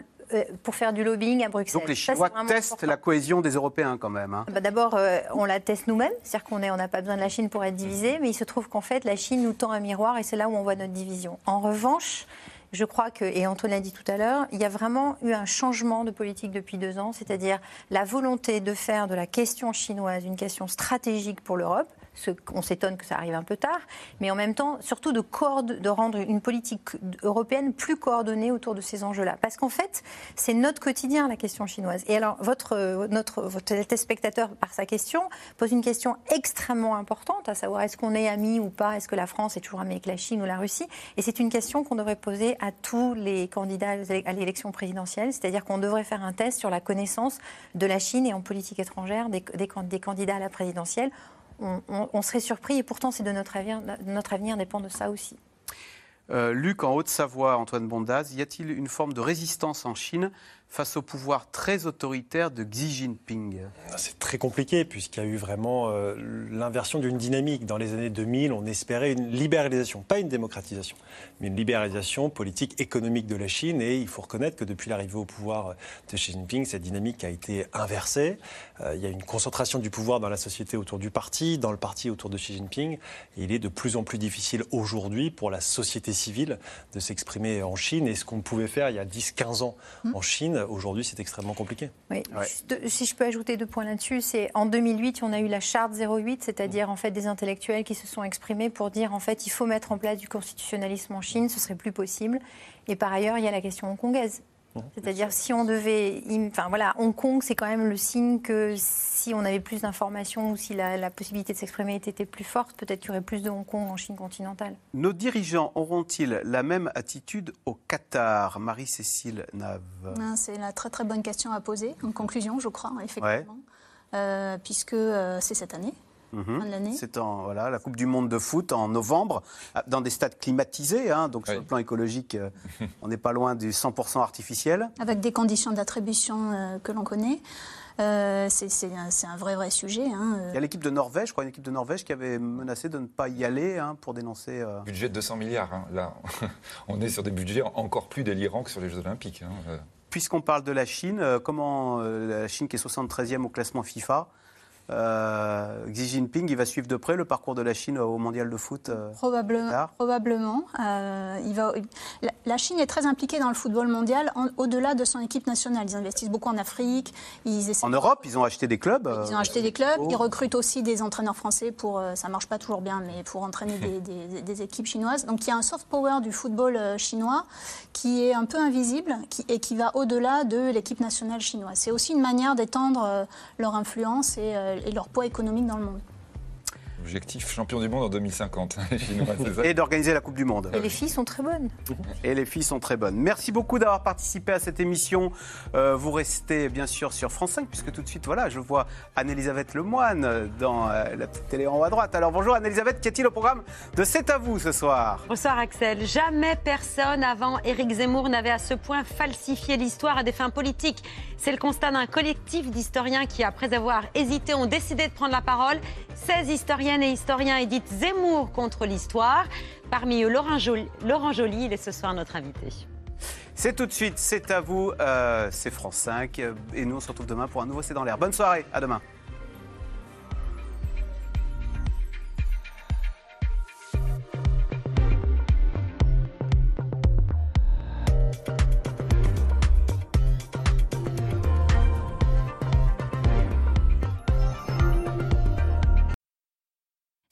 D: pour faire du lobbying à Bruxelles.
B: Donc les Chinois testent la cohésion des Européens quand même. hein.
D: bah, D'abord, euh, on la teste nous-mêmes, c'est-à-dire qu'on est- on n'a pas besoin de la Chine pour être divisé, mais il se trouve qu'en fait, la Chine nous tend un miroir et c'est là où on voit notre division. En revanche, je crois que, et Antoine l'a dit tout à l'heure, il y a vraiment eu un changement de politique depuis deux ans, c'est-à-dire la volonté de faire de la question chinoise une question stratégique pour l'Europe. On s'étonne que ça arrive un peu tard, mais en même temps, surtout de, de rendre une politique européenne plus coordonnée autour de ces enjeux-là. Parce qu'en fait, c'est notre quotidien, la question chinoise. Et alors, votre, notre, votre téléspectateur, par sa question, pose une question extrêmement importante, à savoir est-ce qu'on est amis ou pas, est-ce que la France est toujours amie avec la Chine ou la Russie? Et c'est une question qu'on devrait poser à tous les candidats à l'élection présidentielle, c'est-à-dire qu'on devrait faire un test sur la connaissance de la Chine et en politique étrangère des candidats à la présidentielle. On, serait surpris et pourtant, c'est de notre avenir, notre avenir dépend de ça aussi.
B: Euh, Luc, en Haute-Savoie, Antoine Bondaz, y a-t-il une forme de résistance en Chine? Face au pouvoir très autoritaire de Xi Jinping
C: C'est très compliqué puisqu'il y a eu vraiment euh, l'inversion d'une dynamique. Dans les années 2000, on espérait une libéralisation, pas une démocratisation, mais une libéralisation politique, économique de la Chine. Et il faut reconnaître que depuis l'arrivée au pouvoir de Xi Jinping, cette dynamique a été inversée. Euh, il y a une concentration du pouvoir dans la société autour du parti, dans le parti autour de Xi Jinping. Il est de plus en plus difficile aujourd'hui pour la société civile de s'exprimer en Chine. Et ce qu'on pouvait faire il y a 10-15 ans en Chine, aujourd'hui, c'est extrêmement compliqué.
D: Oui. Si je peux ajouter deux points là-dessus, c'est en 2008, on a eu la charte 08, c'est-à-dire en fait des intellectuels qui se sont exprimés pour dire en fait il faut mettre en place du constitutionnalisme en Chine, ce serait plus possible. Et par ailleurs, il y a la question hongkongaise. C'est-à-dire si on devait, enfin voilà, Hong Kong, c'est quand même le signe que si on avait plus d'informations ou si la, la possibilité de s'exprimer était, était plus forte, peut-être qu'il y aurait plus de Hong Kong en Chine continentale.
B: Nos dirigeants auront-ils la même attitude au Qatar? Marie-Cécile Nave
E: Ah, C'est la très très bonne question à poser, en conclusion, je crois, effectivement. Euh, puisque euh, c'est cette année.
B: Mhm.
E: Fin de l'année.
B: C'est en voilà la Coupe du Monde de foot en novembre, dans des stades climatisés. hein, donc sur le plan écologique, euh, on n'est pas loin du 100% artificiel.
E: Avec des conditions d'attribution euh, que l'on connaît. Euh, c'est c'est un, c'est un vrai vrai sujet. hein.
B: Il y a l'équipe de Norvège, je crois, une équipe de Norvège qui avait menacé de ne pas y aller hein, pour dénoncer. euh,
F: Budget de 200 milliards. hein. Là, on est sur des budgets encore plus délirants que sur les Jeux Olympiques.
B: Puisqu'on parle de la Chine, comment euh, la Chine qui est 73e au classement FIFA euh, Xi Jinping, il va suivre de près le parcours de la Chine au mondial de foot
E: euh, Probablement. probablement. Euh, il va, la, Chine est très impliquée dans le football mondial au-delà de son équipe nationale. Ils investissent beaucoup en Afrique.
B: Ils en Europe, ils ont acheté des clubs.
E: Ils ont acheté des clubs. Ils recrutent aussi des entraîneurs français pour, ça marche pas toujours bien, mais pour entraîner des, équipes chinoises. Donc il y a un soft power du football chinois qui est un peu invisible qui, et qui va au-delà de l'équipe nationale chinoise. C'est aussi une manière d'étendre leur influence et et leur poids économique dans le monde.
F: Objectif champion du monde en 2050,
B: Et d'organiser la Coupe du Monde.
E: Et les filles sont très bonnes.
B: Et les filles sont très bonnes. Merci beaucoup d'avoir participé à cette émission. Euh, vous restez bien sûr sur France 5, puisque tout de suite, voilà, je vois Anne-Elisabeth Lemoine dans euh, la petite télé en haut à droite. Alors bonjour Anne-Elisabeth, qu'y a-t-il au programme de C'est à vous ce soir
W: Bonsoir Axel. Jamais personne avant Éric Zemmour n'avait à ce point falsifié l'histoire à des fins politiques. C'est le constat d'un collectif d'historiens qui, après avoir hésité, ont décidé de prendre la parole. 16 et historiens éditent Zemmour contre l'histoire. Parmi eux, Laurent Joly, il est ce soir notre invité.
B: C'est tout de suite, c'est à vous, euh, c'est France 5. Et nous, on se retrouve demain pour un nouveau C'est dans l'air. Bonne soirée, à demain.